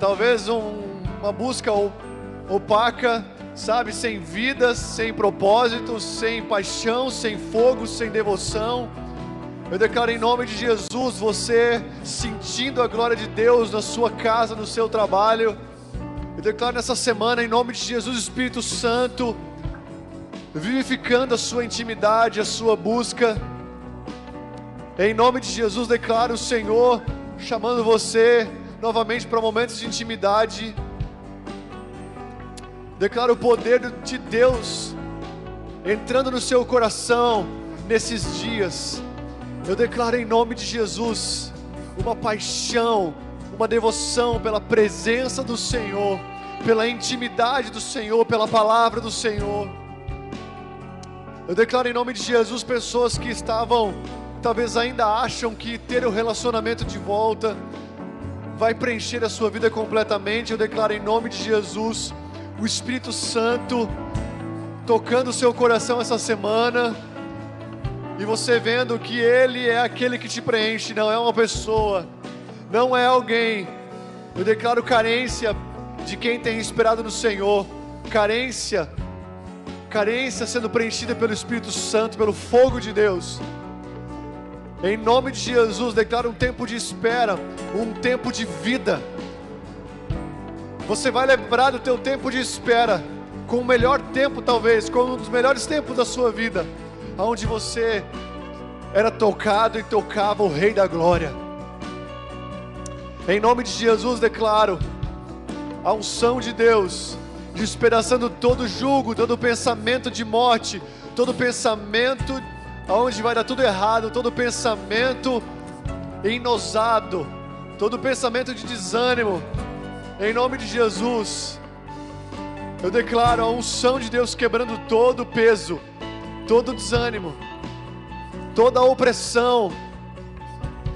Talvez um, uma busca opaca, sabe, sem vidas, sem propósitos, sem paixão, sem fogo, sem devoção. Eu declaro em nome de Jesus você sentindo a glória de Deus na sua casa, no seu trabalho eu declaro nessa semana, em nome de Jesus, Espírito Santo, vivificando a sua intimidade, a sua busca. Em nome de Jesus, declaro o Senhor chamando você novamente para momentos de intimidade. Declaro o poder de Deus entrando no seu coração nesses dias. Eu declaro em nome de Jesus uma paixão uma devoção pela presença do Senhor, pela intimidade do Senhor, pela palavra do Senhor. Eu declaro em nome de Jesus pessoas que estavam, talvez ainda acham que ter o relacionamento de volta vai preencher a sua vida completamente. Eu declaro em nome de Jesus o Espírito Santo tocando o seu coração essa semana. E você vendo que Ele é aquele que te preenche, não é uma pessoa, não é alguém. Eu declaro carência de quem tem esperado no Senhor, carência, carência sendo preenchida pelo Espírito Santo, pelo fogo de Deus. Em nome de Jesus, declaro um tempo de espera, um tempo de vida. Você vai lembrar do teu tempo de espera, com o melhor tempo talvez, com um dos melhores tempos da sua vida, onde você era tocado e tocava o Rei da Glória. Em nome de Jesus declaro a unção de Deus, despedaçando todo julgo, todo pensamento de morte, todo pensamento aonde vai dar tudo errado, todo pensamento enosado, todo pensamento de desânimo. Em nome de Jesus, eu declaro a unção de Deus quebrando todo o peso, todo o desânimo, toda a opressão.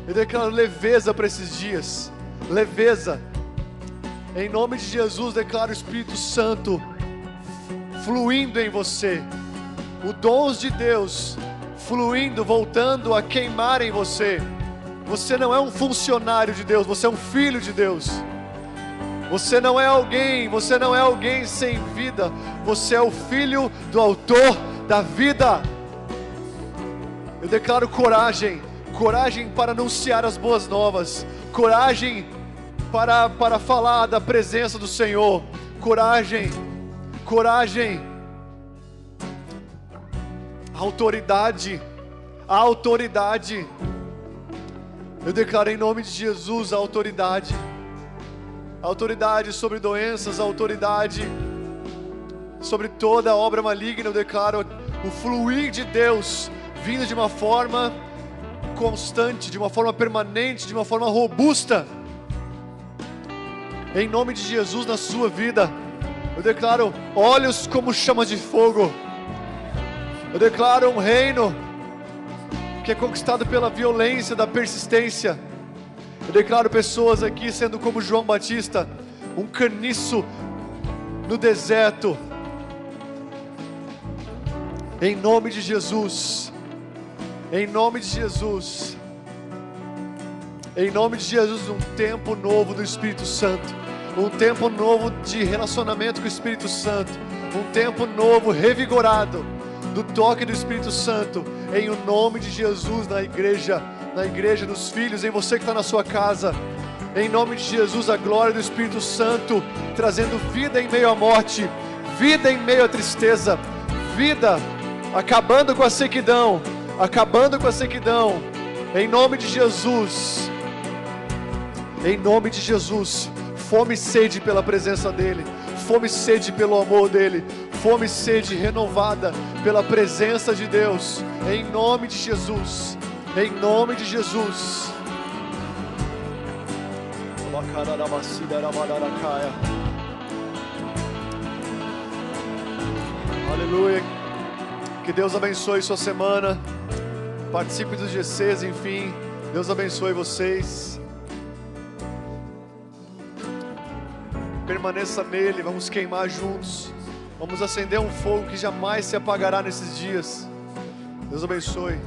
Eu declaro leveza para esses dias leveza. Em nome de Jesus, declaro o Espírito Santo fluindo em você, o dons de Deus fluindo, voltando a queimar em você. Você não é um funcionário de Deus, você é um filho de Deus. Você não é alguém, você não é alguém sem vida, você é o filho do autor da vida. Eu declaro coragem, coragem para anunciar as boas novas, coragem para, para falar da presença do Senhor. Coragem, coragem, autoridade, autoridade. Eu declaro em nome de Jesus a autoridade, autoridade sobre doenças, autoridade sobre toda obra maligna. Eu declaro o fluir de Deus vindo de uma forma constante, de uma forma permanente, de uma forma robusta em nome de Jesus na sua vida. Eu declaro olhos como chamas de fogo. Eu declaro um reino que é conquistado pela violência da persistência. Eu declaro pessoas aqui sendo como João Batista, um caniço no deserto. Em nome de Jesus. Em nome de Jesus. Em nome de Jesus, um tempo novo do Espírito Santo. Um tempo novo de relacionamento com o Espírito Santo, um tempo novo, revigorado, do toque do Espírito Santo, em o nome de Jesus na igreja, na igreja dos filhos, em você que está na sua casa, em nome de Jesus, a glória do Espírito Santo, trazendo vida em meio à morte, vida em meio à tristeza, vida acabando com a sequidão, acabando com a sequidão, em nome de Jesus, em nome de Jesus fome e sede pela presença dEle, fome e sede pelo amor dEle, fome e sede renovada pela presença de Deus, em nome de Jesus, em nome de Jesus. Aleluia. Que Deus abençoe sua semana. Participe dos GCs, enfim. Deus abençoe vocês. Permaneça nele, vamos queimar juntos. Vamos acender um fogo que jamais se apagará nesses dias. Deus abençoe.